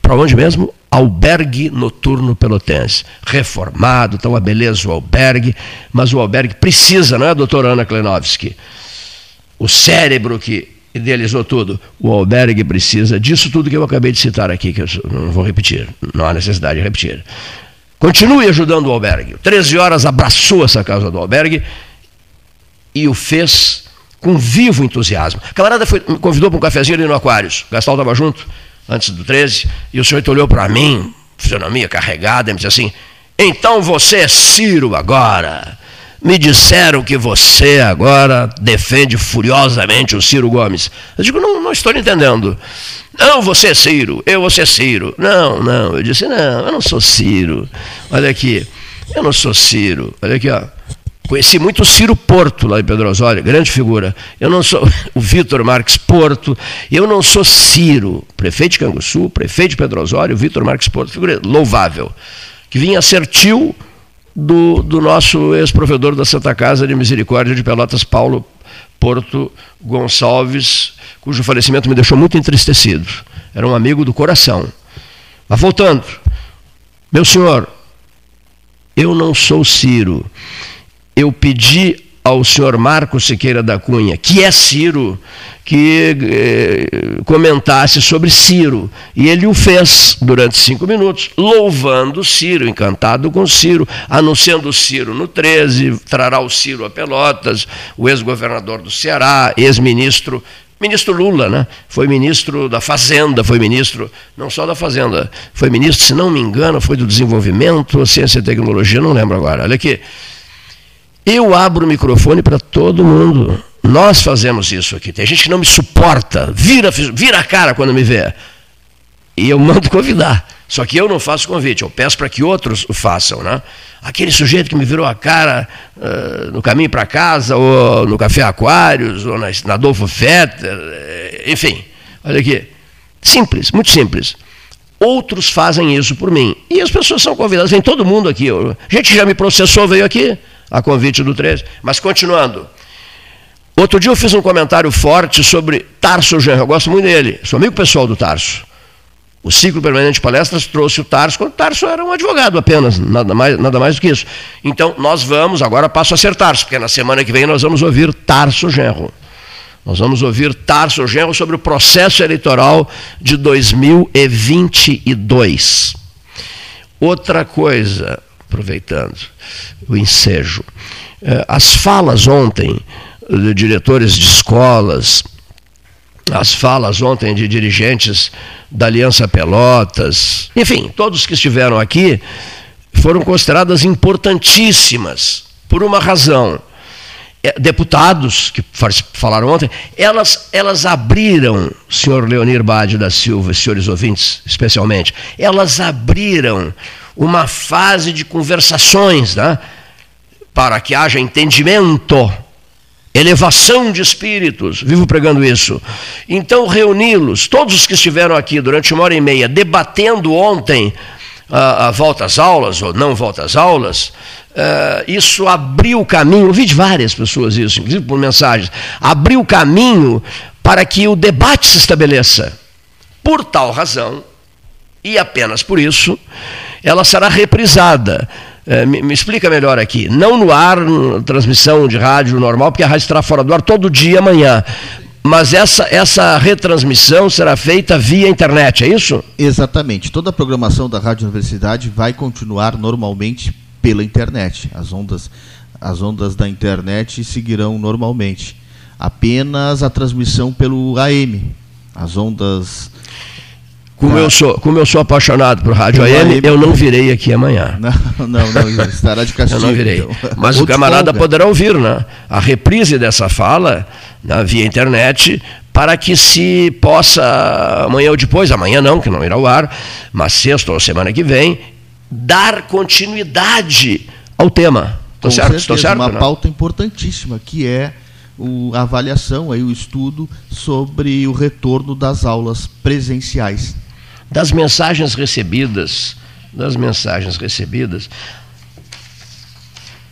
Para onde mesmo? Albergue Noturno Pelotense. Reformado, tá uma beleza o albergue, mas o albergue precisa, não é, doutora Ana Klenovski? O cérebro que idealizou tudo. O albergue precisa disso tudo que eu acabei de citar aqui, que eu não vou repetir, não há necessidade de repetir. Continue ajudando o albergue. 13 horas abraçou essa casa do albergue e o fez com vivo entusiasmo. A camarada foi, me convidou para um cafezinho ali no Aquários. Gastal estava junto, antes do 13, e o senhor olhou para mim, fisionomia carregada, e me disse assim: Então você é Ciro agora. Me disseram que você agora defende furiosamente o Ciro Gomes. Eu digo: Não, não estou entendendo. Não, você é Ciro, eu você é Ciro. Não, não. Eu disse: Não, eu não sou Ciro. Olha aqui, eu não sou Ciro. Olha aqui, ó. Conheci muito o Ciro Porto, lá em Pedro Osório, grande figura. Eu não sou *laughs* o Vitor Marques Porto, eu não sou Ciro, prefeito de Canguçu, prefeito de Pedro Osório, Vitor Marques Porto, figura louvável, que vinha ser tio do, do nosso ex-provedor da Santa Casa de Misericórdia de Pelotas, Paulo Porto Gonçalves, cujo falecimento me deixou muito entristecido. Era um amigo do coração. Mas voltando, meu senhor, eu não sou Ciro eu pedi ao senhor Marcos Siqueira da Cunha, que é Ciro, que eh, comentasse sobre Ciro. E ele o fez durante cinco minutos, louvando Ciro, encantado com Ciro, anunciando Ciro no 13, trará o Ciro a Pelotas, o ex-governador do Ceará, ex-ministro. Ministro Lula, né? Foi ministro da Fazenda, foi ministro, não só da Fazenda, foi ministro, se não me engano, foi do Desenvolvimento, Ciência e Tecnologia, não lembro agora. Olha aqui. Eu abro o microfone para todo mundo. Nós fazemos isso aqui. Tem gente que não me suporta, vira, vira a cara quando me vê. E eu mando convidar. Só que eu não faço convite, eu peço para que outros o façam. Né? Aquele sujeito que me virou a cara uh, no caminho para casa, ou no Café Aquários, ou na, na Adolfo Fetter, eh, enfim, olha aqui. Simples, muito simples. Outros fazem isso por mim. E as pessoas são convidadas, vem todo mundo aqui. Gente já me processou, veio aqui, a convite do 13. Mas continuando. Outro dia eu fiz um comentário forte sobre Tarso Genro. Eu gosto muito dele. Sou amigo pessoal do Tarso. O ciclo permanente de palestras trouxe o Tarso, quando o Tarso era um advogado apenas, nada mais, nada mais do que isso. Então, nós vamos, agora passo a ser Tarso, porque na semana que vem nós vamos ouvir Tarso Genro. Nós vamos ouvir Tarso Genro sobre o processo eleitoral de 2022. Outra coisa, aproveitando o ensejo, eh, as falas ontem de diretores de escolas, as falas ontem de dirigentes da Aliança Pelotas, enfim, todos que estiveram aqui foram consideradas importantíssimas por uma razão. É, deputados que falaram ontem, elas, elas abriram, senhor Leonir Bade da Silva, senhores ouvintes especialmente, elas abriram uma fase de conversações né, para que haja entendimento elevação de espíritos, vivo pregando isso. Então, reuni-los, todos os que estiveram aqui durante uma hora e meia, debatendo ontem a, a volta às aulas, ou não volta às aulas, uh, isso abriu o caminho, vi de várias pessoas isso, inclusive por mensagens, abriu o caminho para que o debate se estabeleça. Por tal razão, e apenas por isso, ela será reprisada é, me, me, explica melhor aqui. Não no ar, transmissão de rádio normal, porque a rádio estará fora do ar todo dia amanhã. Mas essa, essa retransmissão será feita via internet, é isso? Exatamente. Toda a programação da Rádio Universidade vai continuar normalmente pela internet. As ondas, as ondas da internet seguirão normalmente. Apenas a transmissão pelo AM. As ondas como, eu sou, como eu sou apaixonado por rádio AM, eu não virei aqui amanhã. *laughs* Não, não, não estará de castigo. eu não virei. Então. *laughs* Mas o camarada poderá ouvir né? a reprise dessa fala né, via internet para que se possa, amanhã ou depois, amanhã não, que não irá ao ar, mas sexta ou semana que vem, dar continuidade ao tema. Estou certo? Certeza, Estou certo? Uma não? pauta importantíssima que é o, a avaliação, aí, o estudo sobre o retorno das aulas presenciais das mensagens recebidas, das mensagens recebidas,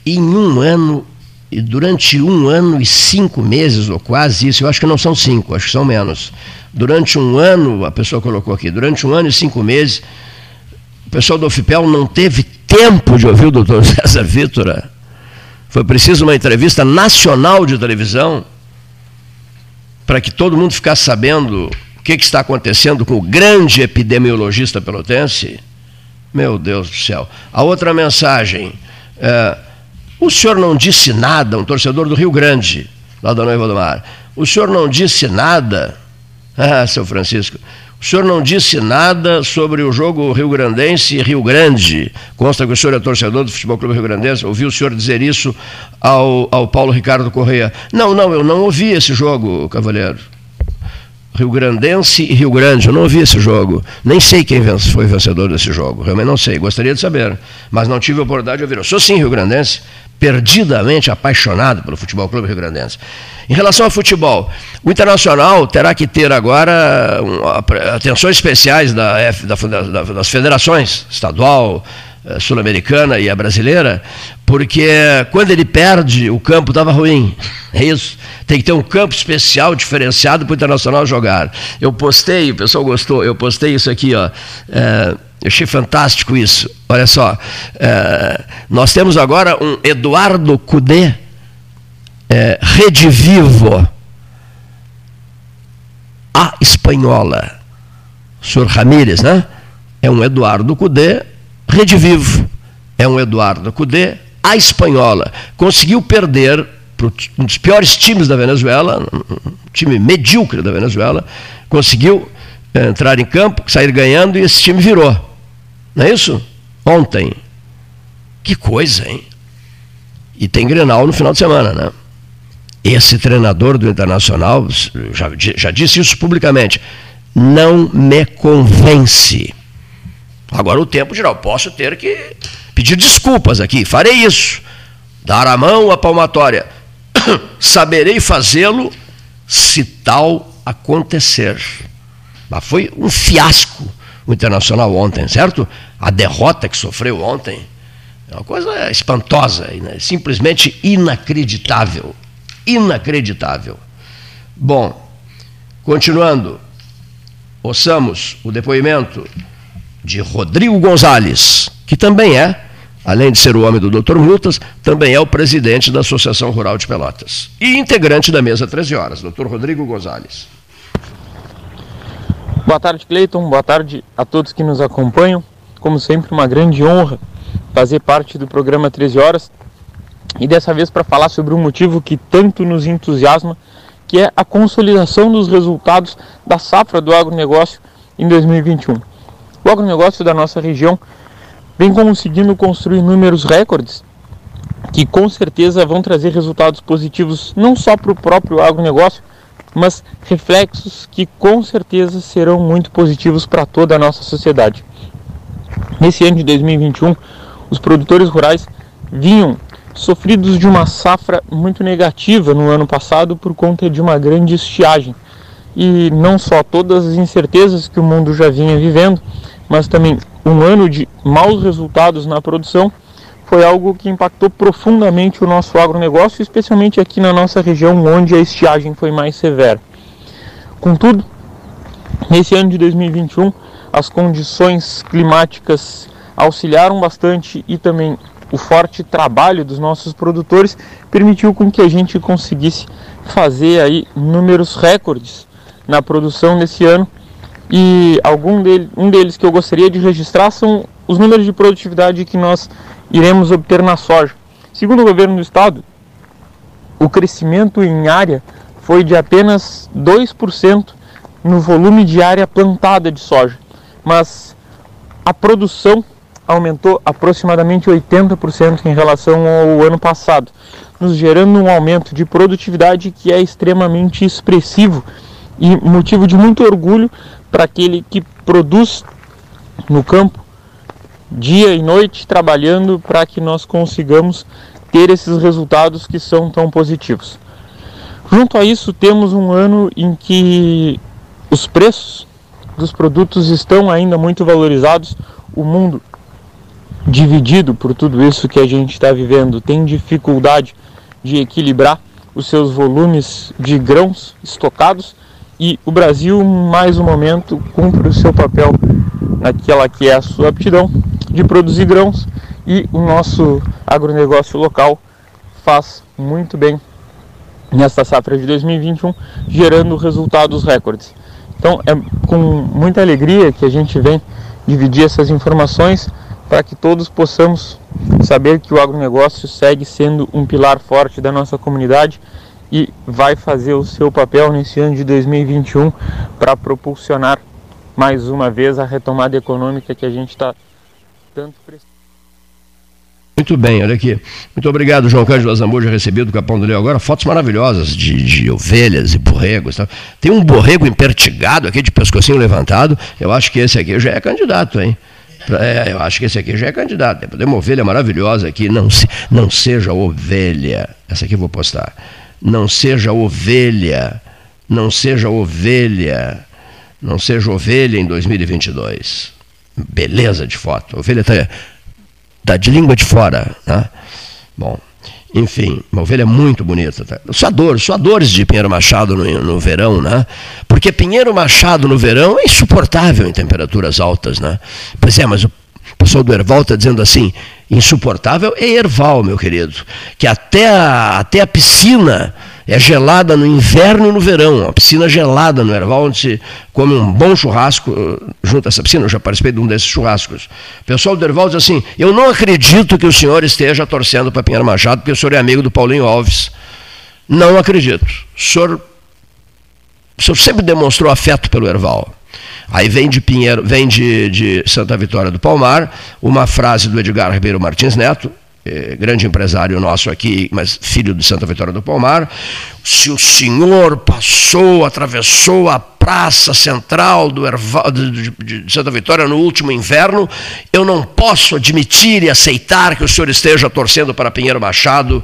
em um ano, e durante um ano e cinco meses, ou quase isso, eu acho que não são cinco, acho que são menos. Durante um ano, a pessoa colocou aqui, durante um ano e cinco meses, o pessoal do OFIPEL não teve tempo de ouvir o doutor *laughs* César Vítora. Foi preciso uma entrevista nacional de televisão para que todo mundo ficasse sabendo que, que está acontecendo com o grande epidemiologista pelotense? Meu Deus do céu. A outra mensagem. É, o senhor não disse nada, um torcedor do Rio Grande, lá da Noiva do Mar. O senhor não disse nada. *laughs* Ah, seu Francisco. O senhor não disse nada sobre o jogo Rio Grandense e Rio Grande. Consta que o senhor é torcedor do Futebol Clube Rio Grandense. Ouviu o senhor dizer isso ao, ao Paulo Ricardo Correia. Não, não, eu não ouvi esse jogo, cavalheiro. Rio Grandense e Rio Grande. Eu não vi esse jogo. Nem sei quem foi vencedor desse jogo. Realmente não sei. Gostaria de saber. Mas não tive a oportunidade de ouvir. Eu sou sim Rio Grandense, perdidamente apaixonado pelo Futebol Clube Rio Grandense. Em relação ao futebol, o Internacional terá que ter agora atenções especiais da, da, das federações estadual, sul-americana e a brasileira, porque quando ele perde, o campo estava ruim. É isso. Tem que ter um campo especial, diferenciado para o Internacional jogar. Eu postei, o pessoal gostou, eu postei isso aqui, ó. É, eu achei fantástico isso. Olha só. É, nós temos agora um Eduardo Cudê, é, redivivo, a espanhola. O senhor Ramírez, né? É um Eduardo Cudê redivivo. É um Eduardo Cudê, a espanhola. Conseguiu perder para um dos piores times da Venezuela, um time medíocre da Venezuela, conseguiu eh, entrar em campo, sair ganhando e esse time virou. Não é isso? Ontem. Que coisa, hein? E tem Grenal no final de semana, né? Esse treinador do Internacional, já, já disse isso publicamente, não me convence. Agora o tempo eu posso ter que pedir desculpas aqui, farei isso. Dar a mão à palmatória. *coughs* Saberei fazê-lo se tal acontecer. Mas foi um fiasco o Internacional ontem, certo? A derrota que sofreu ontem é uma coisa espantosa, simplesmente inacreditável. Inacreditável. Bom, continuando, ouçamos o depoimento de Rodrigo Gonzalez, que também é, além de ser o homem do Dr. Multas, também é o presidente da Associação Rural de Pelotas e integrante da mesa 13 horas, Dr. Rodrigo Gonzalez. Boa tarde, Cleiton. Boa tarde a todos que nos acompanham. Como sempre, uma grande honra fazer parte do programa 13 horas e dessa vez para falar sobre um motivo que tanto nos entusiasma, que é a consolidação dos resultados da safra do agronegócio em 2021. O agronegócio da nossa região vem conseguindo construir números recordes que com certeza vão trazer resultados positivos não só para o próprio agronegócio, mas reflexos que com certeza serão muito positivos para toda a nossa sociedade. Nesse ano de 2021, os produtores rurais vinham sofridos de uma safra muito negativa no ano passado por conta de uma grande estiagem. E não só todas as incertezas que o mundo já vinha vivendo, mas também um ano de maus resultados na produção foi algo que impactou profundamente o nosso agronegócio, especialmente aqui na nossa região onde a estiagem foi mais severa. Contudo, nesse ano de 2021, as condições climáticas auxiliaram bastante e também o forte trabalho dos nossos produtores permitiu com que a gente conseguisse fazer aí números recordes na produção nesse ano e algum dele, um deles que eu gostaria de registrar são os números de produtividade que nós iremos obter na soja. Segundo o governo do estado, o crescimento em área foi de apenas 2% no volume de área plantada de soja, mas a produção aumentou aproximadamente 80% em relação ao ano passado, nos gerando um aumento de produtividade que é extremamente expressivo e motivo de muito orgulho para aquele que produz no campo dia e noite trabalhando para que nós consigamos ter esses resultados que são tão positivos. Junto a isso, temos um ano em que os preços dos produtos estão ainda muito valorizados, o mundo dividido por tudo isso que a gente está vivendo, tem dificuldade de equilibrar os seus volumes de grãos estocados e o Brasil, mais um momento, cumpre o seu papel naquela que é a sua aptidão de produzir grãos e o nosso agronegócio local faz muito bem nesta safra de 2021, gerando resultados recordes. Então é com muita alegria que a gente vem dividir essas informações para que todos possamos saber que o agronegócio segue sendo um pilar forte da nossa comunidade e vai fazer o seu papel nesse ano de 2021 para propulsionar mais uma vez a retomada econômica que a gente está tanto precisando. Muito bem, olha aqui. Muito obrigado, João Cândido Azambuja, recebido do Capão do Leão agora. Fotos maravilhosas de, de ovelhas e borregos. Tá? Tem um borrego empertigado aqui, de pescocinho levantado. Eu acho que esse aqui já é candidato, hein? É, eu acho que esse aqui já é candidato. Tem uma ovelha maravilhosa aqui. Não, se, não seja ovelha. Essa aqui eu vou postar. Não seja ovelha. Não seja ovelha. Não seja ovelha em 2022. Beleza de foto. Ovelha está tá de língua de fora. Né? Bom, enfim, uma ovelha muito bonita. Tá? Suadores, suadores de Pinheiro Machado no, no, verão, né? Porque Pinheiro Machado no verão é insuportável em temperaturas altas, né? Pois é, mas o pessoal do Erval está dizendo assim, insuportável é Erval, meu querido, que até a, até a piscina é gelada no inverno e no verão, a piscina gelada no Erval, onde se come um bom churrasco uh, junto a essa piscina, eu já participei de um desses churrascos. O pessoal do Erval diz assim, eu não acredito que o senhor esteja torcendo para Pinheiro Machado, porque o senhor é amigo do Paulinho Alves. Não acredito. O senhor, o senhor sempre demonstrou afeto pelo Erval. Aí vem de Pinheiro, vem de, de Santa Vitória do Palmar, uma frase do Edgar Ribeiro Martins Neto, eh, grande empresário nosso aqui, mas filho de Santa Vitória do Palmar. Se o senhor passou, atravessou a praça central do Erval, de, de, de Santa Vitória no último inverno, eu não posso admitir e aceitar que o senhor esteja torcendo para Pinheiro Machado,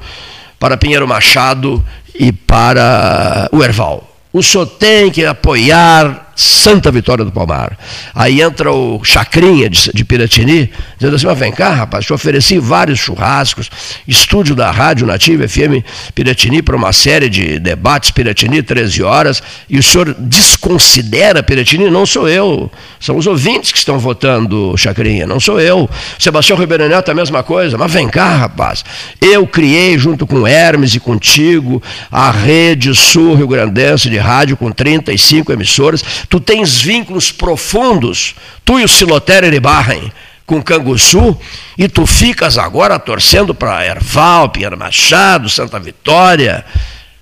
para Pinheiro Machado e para o Erval. O senhor tem que apoiar Santa Vitória do Palmar. Aí entra o Chacrinha de, de Piratini, dizendo assim: mas vem cá, rapaz, te ofereci vários churrascos, estúdio da Rádio Nativa FM Piratini para uma série de debates Piratini, 13 horas, e o senhor desconsidera Piratini? Não sou eu, são os ouvintes que estão votando, Chacrinha, não sou eu. Sebastião Ribeiro Neto, a mesma coisa, mas vem cá, rapaz. Eu criei, junto com Hermes e contigo, a Rede Sul Rio Grandense de rádio com 35 emissoras tu tens vínculos profundos, tu e o Silotério de Barren, com Canguçu, e tu ficas agora torcendo para Erval, Pinheiro Machado, Santa Vitória.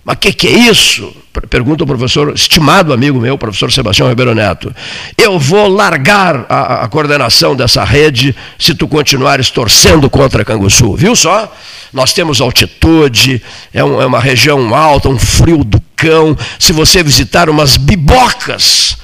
Mas o que, que é isso? Pergunta o professor, estimado amigo meu, professor Sebastião Ribeiro Neto. Eu vou largar a, a, coordenação dessa rede se tu continuares torcendo contra Canguçu. Viu só? Nós temos altitude, é, um, é uma região alta, um frio do Se você visitar umas bibocas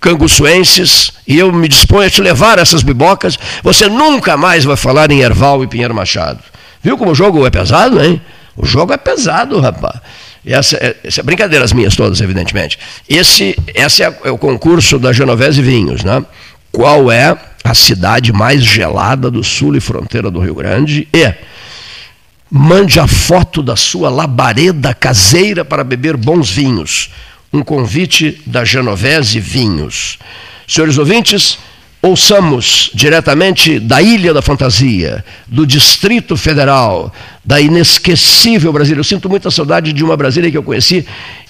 canguçuenses, e eu me disponho a te levar essas bibocas, você nunca mais vai falar em Erval e Pinheiro Machado. Viu como o jogo é pesado, hein? O jogo é pesado, rapaz. Essa, é, essa é brincadeira as minhas todas, evidentemente. Esse, esse é, é o concurso da Genovese Vinhos, né? Qual é a cidade mais gelada do sul e fronteira do Rio Grande? E mande a foto da sua labareda caseira para beber bons vinhos. Um convite da Genovese Vinhos. Senhores ouvintes, ouçamos diretamente da Ilha da Fantasia, do Distrito Federal, da inesquecível Brasília. Eu sinto muita saudade de uma Brasília que eu conheci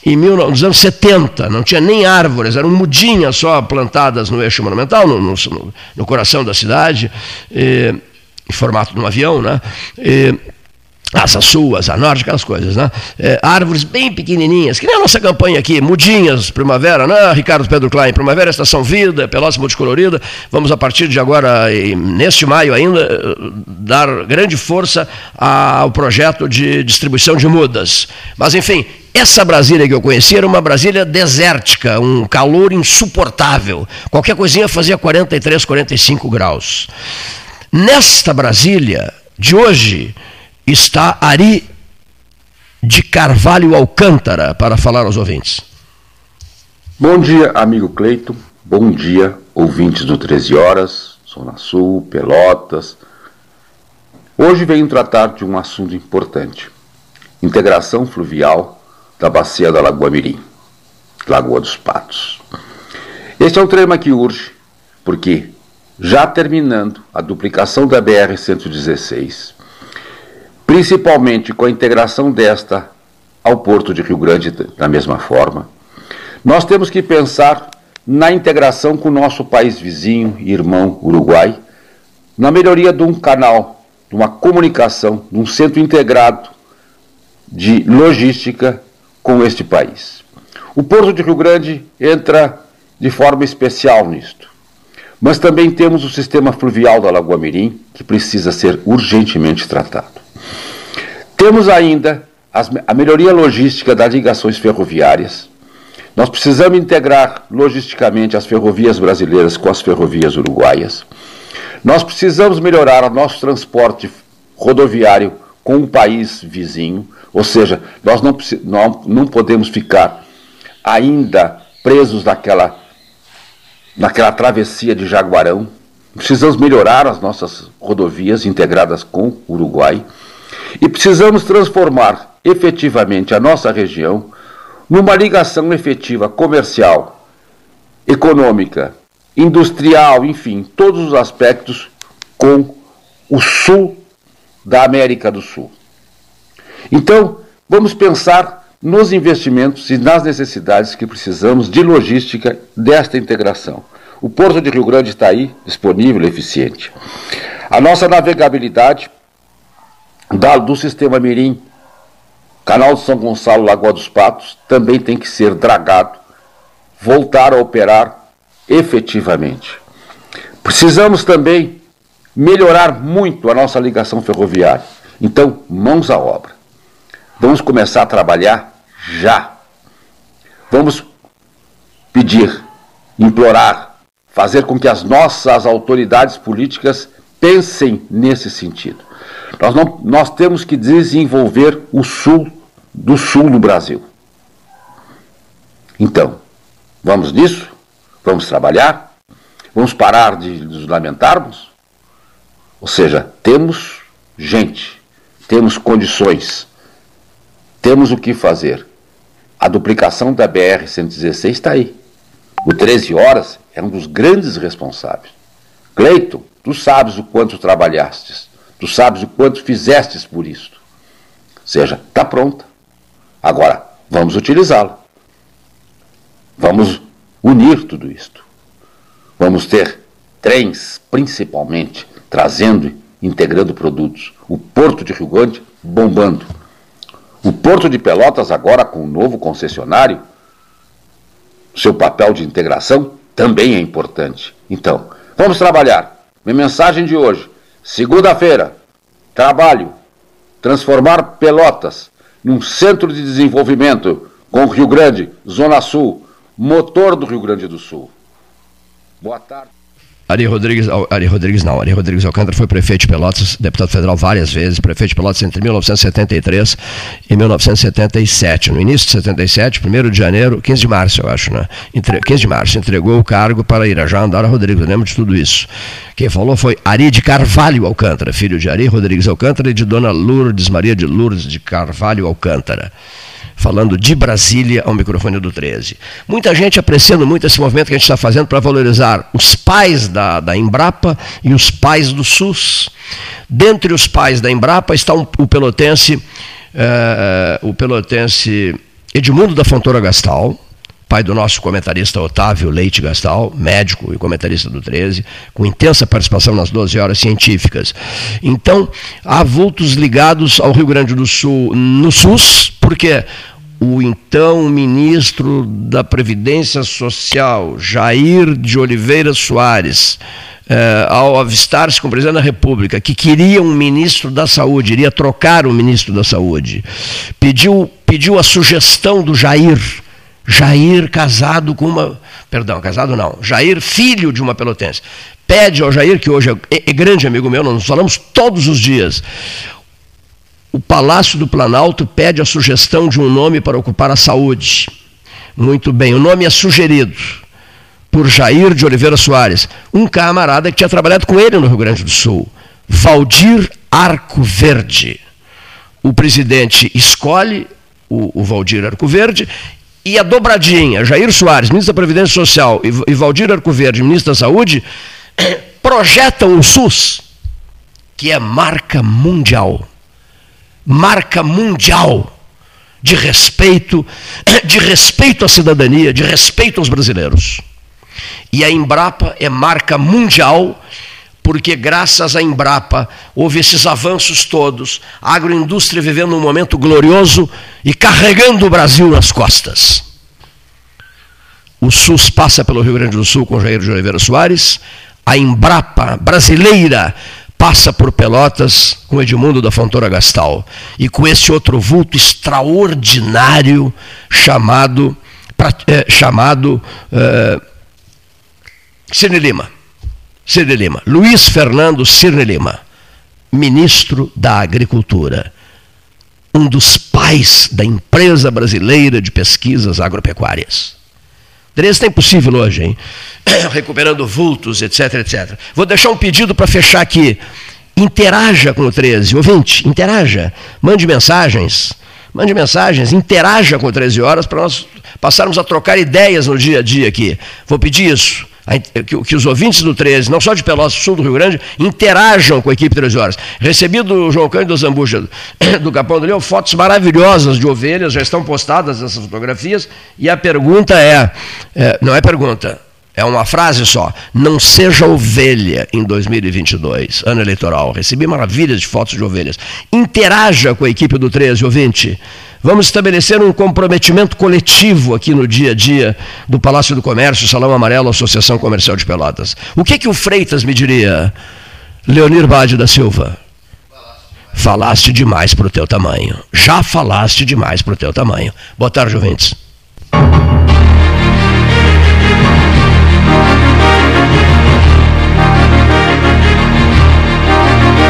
em mil, nos anos 70. Não tinha nem árvores, eram mudinhas só plantadas no eixo monumental, no, no, no coração da cidade, em formato de um avião, né? E, Asa Sul, Asa Norte, aquelas coisas, né? É, árvores bem pequenininhas, que nem a nossa campanha aqui, mudinhas, primavera, né? Ricardo Pedro Klein, primavera, estação vida, Pelotas multicolorida. Vamos a partir de agora, neste maio ainda, dar grande força ao projeto de distribuição de mudas. Mas, enfim, essa Brasília que eu conheci era uma Brasília desértica, um calor insuportável. Qualquer coisinha fazia 43, 45 graus. Nesta Brasília de hoje, está Ari de Carvalho Alcântara para falar aos ouvintes. Bom dia, amigo Cleito. Bom dia, ouvintes do 13 Horas, Zona Sul, Pelotas. Hoje venho tratar de um assunto importante: integração fluvial da bacia da Lagoa Mirim, Lagoa dos Patos. Este é um tema que urge, porque já terminando a duplicação da BR-116, principalmente com a integração desta ao Porto de Rio Grande da mesma forma, nós temos que pensar na integração com o nosso país vizinho e irmão Uruguai, na melhoria de um canal, de uma comunicação, de um centro integrado de logística com este país. O Porto de Rio Grande entra de forma especial nisto. Mas também temos o sistema fluvial da Lagoa Mirim, que precisa ser urgentemente tratado. Temos ainda as, a melhoria logística das ligações ferroviárias. Nós precisamos integrar logisticamente as ferrovias brasileiras com as ferrovias uruguaias. Nós precisamos melhorar o nosso transporte rodoviário com um país vizinho, ou seja, nós não, não, não podemos ficar ainda presos naquela, naquela travessia de Jaguarão. Precisamos melhorar as nossas rodovias integradas com o Uruguai. E precisamos transformar efetivamente a nossa região numa ligação efetiva comercial, econômica, industrial, enfim, todos os aspectos com o sul da América do Sul. Então, vamos pensar nos investimentos e nas necessidades que precisamos de logística desta integração. O Porto de Rio Grande está aí, disponível e eficiente. A nossa navegabilidade da, do sistema Mirim, Canal de São Gonçalo, Lagoa dos Patos, também tem que ser dragado, voltar a operar efetivamente. Precisamos também melhorar muito a nossa ligação ferroviária. Então, mãos à obra. Vamos começar a trabalhar já. Vamos pedir, implorar, fazer com que as nossas autoridades políticas pensem nesse sentido. Nós, não, nós temos que desenvolver o sul do sul do Brasil. Então, vamos nisso? Vamos trabalhar? Vamos parar de nos lamentarmos? Ou seja, temos gente, temos condições, temos o que fazer. A duplicação da BR-116 está aí. O 13 Horas é um dos grandes responsáveis. Cleiton, tu sabes o quanto trabalhastes, tu sabes o quanto fizestes por isto. Ou seja, está pronta. Agora, vamos utilizá-la. Vamos unir tudo isto. Vamos ter trens, principalmente, trazendo e integrando produtos. O Porto de Rio Grande bombando. O Porto de Pelotas, agora com o novo concessionário, seu papel de integração também é importante. Então, vamos trabalhar. Minha mensagem de hoje, segunda-feira, trabalho, transformar Pelotas num centro de desenvolvimento com Rio Grande, Zona Sul, motor do Rio Grande do Sul. Boa tarde. Ari Rodrigues, Ari Rodrigues não, Ari Rodrigues Alcântara foi prefeito de Pelotas, deputado federal várias vezes, prefeito de Pelotas entre 1973 e 1977. No início de 77, 1 de janeiro, 15 de março, eu acho, né? Entre, 15 de março, entregou o cargo para Irajá Andara Rodrigues, eu lembro de tudo isso. Quem falou foi Ari de Carvalho Alcântara, filho de Ari Rodrigues Alcântara e de Dona Lourdes Maria de Lourdes de Carvalho Alcântara falando de Brasília ao microfone do 13. Muita gente apreciando muito esse movimento que a gente está fazendo para valorizar os pais da, da Embrapa e os pais do SUS. Dentre os pais da Embrapa está um, o pelotense, eh, o pelotense Edmundo da Fontoura Gastal, pai do nosso comentarista Otávio Leite Gastal, médico e comentarista do 13, com intensa participação nas 12 horas científicas. Então, há vultos ligados ao Rio Grande do Sul no SUS, porque o então ministro da Previdência Social, Jair de Oliveira Soares, eh, ao avistar-se com o presidente da República, que queria um ministro da Saúde, iria trocar o ministro da Saúde, pediu, pediu a sugestão do Jair, Jair casado com uma. Perdão, casado não. Jair, filho de uma pelotense. Pede ao Jair, que hoje é, é grande amigo meu, nós falamos todos os dias o Palácio do Planalto pede a sugestão de um nome para ocupar a saúde. Muito bem, o nome é sugerido por Jair de Oliveira Soares, um camarada que tinha trabalhado com ele no Rio Grande do Sul, Valdir Arco Verde. O presidente escolhe o, o Valdir Arco Verde e a dobradinha, Jair Soares, ministro da Previdência Social, e, Valdir Arco Verde, ministro da Saúde, *coughs* projetam o SUS, que é marca mundial marca mundial de respeito, de respeito à cidadania, de respeito aos brasileiros. E a Embrapa é marca mundial porque graças à Embrapa houve esses avanços todos, a agroindústria vivendo um momento glorioso e carregando o Brasil nas costas. O SUS passa pelo Rio Grande do Sul com Jair de Oliveira Soares, a Embrapa brasileira passa por Pelotas com Edmundo da Fontoura Gastal e com esse outro vulto extraordinário chamado, é, chamado é, Cirne Lima. Cirne Lima. Luiz Fernando Cirne Lima, ministro da Agricultura. Um dos pais da empresa brasileira de pesquisas agropecuárias. Dressa está impossível hoje, hein? *clears throat* Recuperando vultos, etc, etc. Vou deixar um pedido para fechar aqui. Interaja com o 13, ouvinte, interaja. Mande mensagens. Mande mensagens, interaja com o 13 horas para nós passarmos a trocar ideias no dia a dia aqui. Vou pedir isso que, os ouvintes do 13, não só de Pelotas, sul do Rio Grande, interajam com a equipe 13 horas. Recebi do João Cândido Zambuja, *coughs* do Capão do Leão, fotos maravilhosas de ovelhas, já estão postadas essas fotografias, e a pergunta é, é não é pergunta, é uma frase só. Não seja ovelha em 2022, ano eleitoral. Recebi maravilhas de fotos de ovelhas. Interaja com a equipe do 13, ouvinte. Vamos estabelecer um comprometimento coletivo aqui no dia a dia do Palácio do Comércio, Salão Amarelo, Associação Comercial de Pelotas. O que, que o Freitas me diria, Leonir Bade da Silva? Falaste demais para o teu tamanho. Já falaste demais para o teu tamanho. Boa tarde, ouvintes.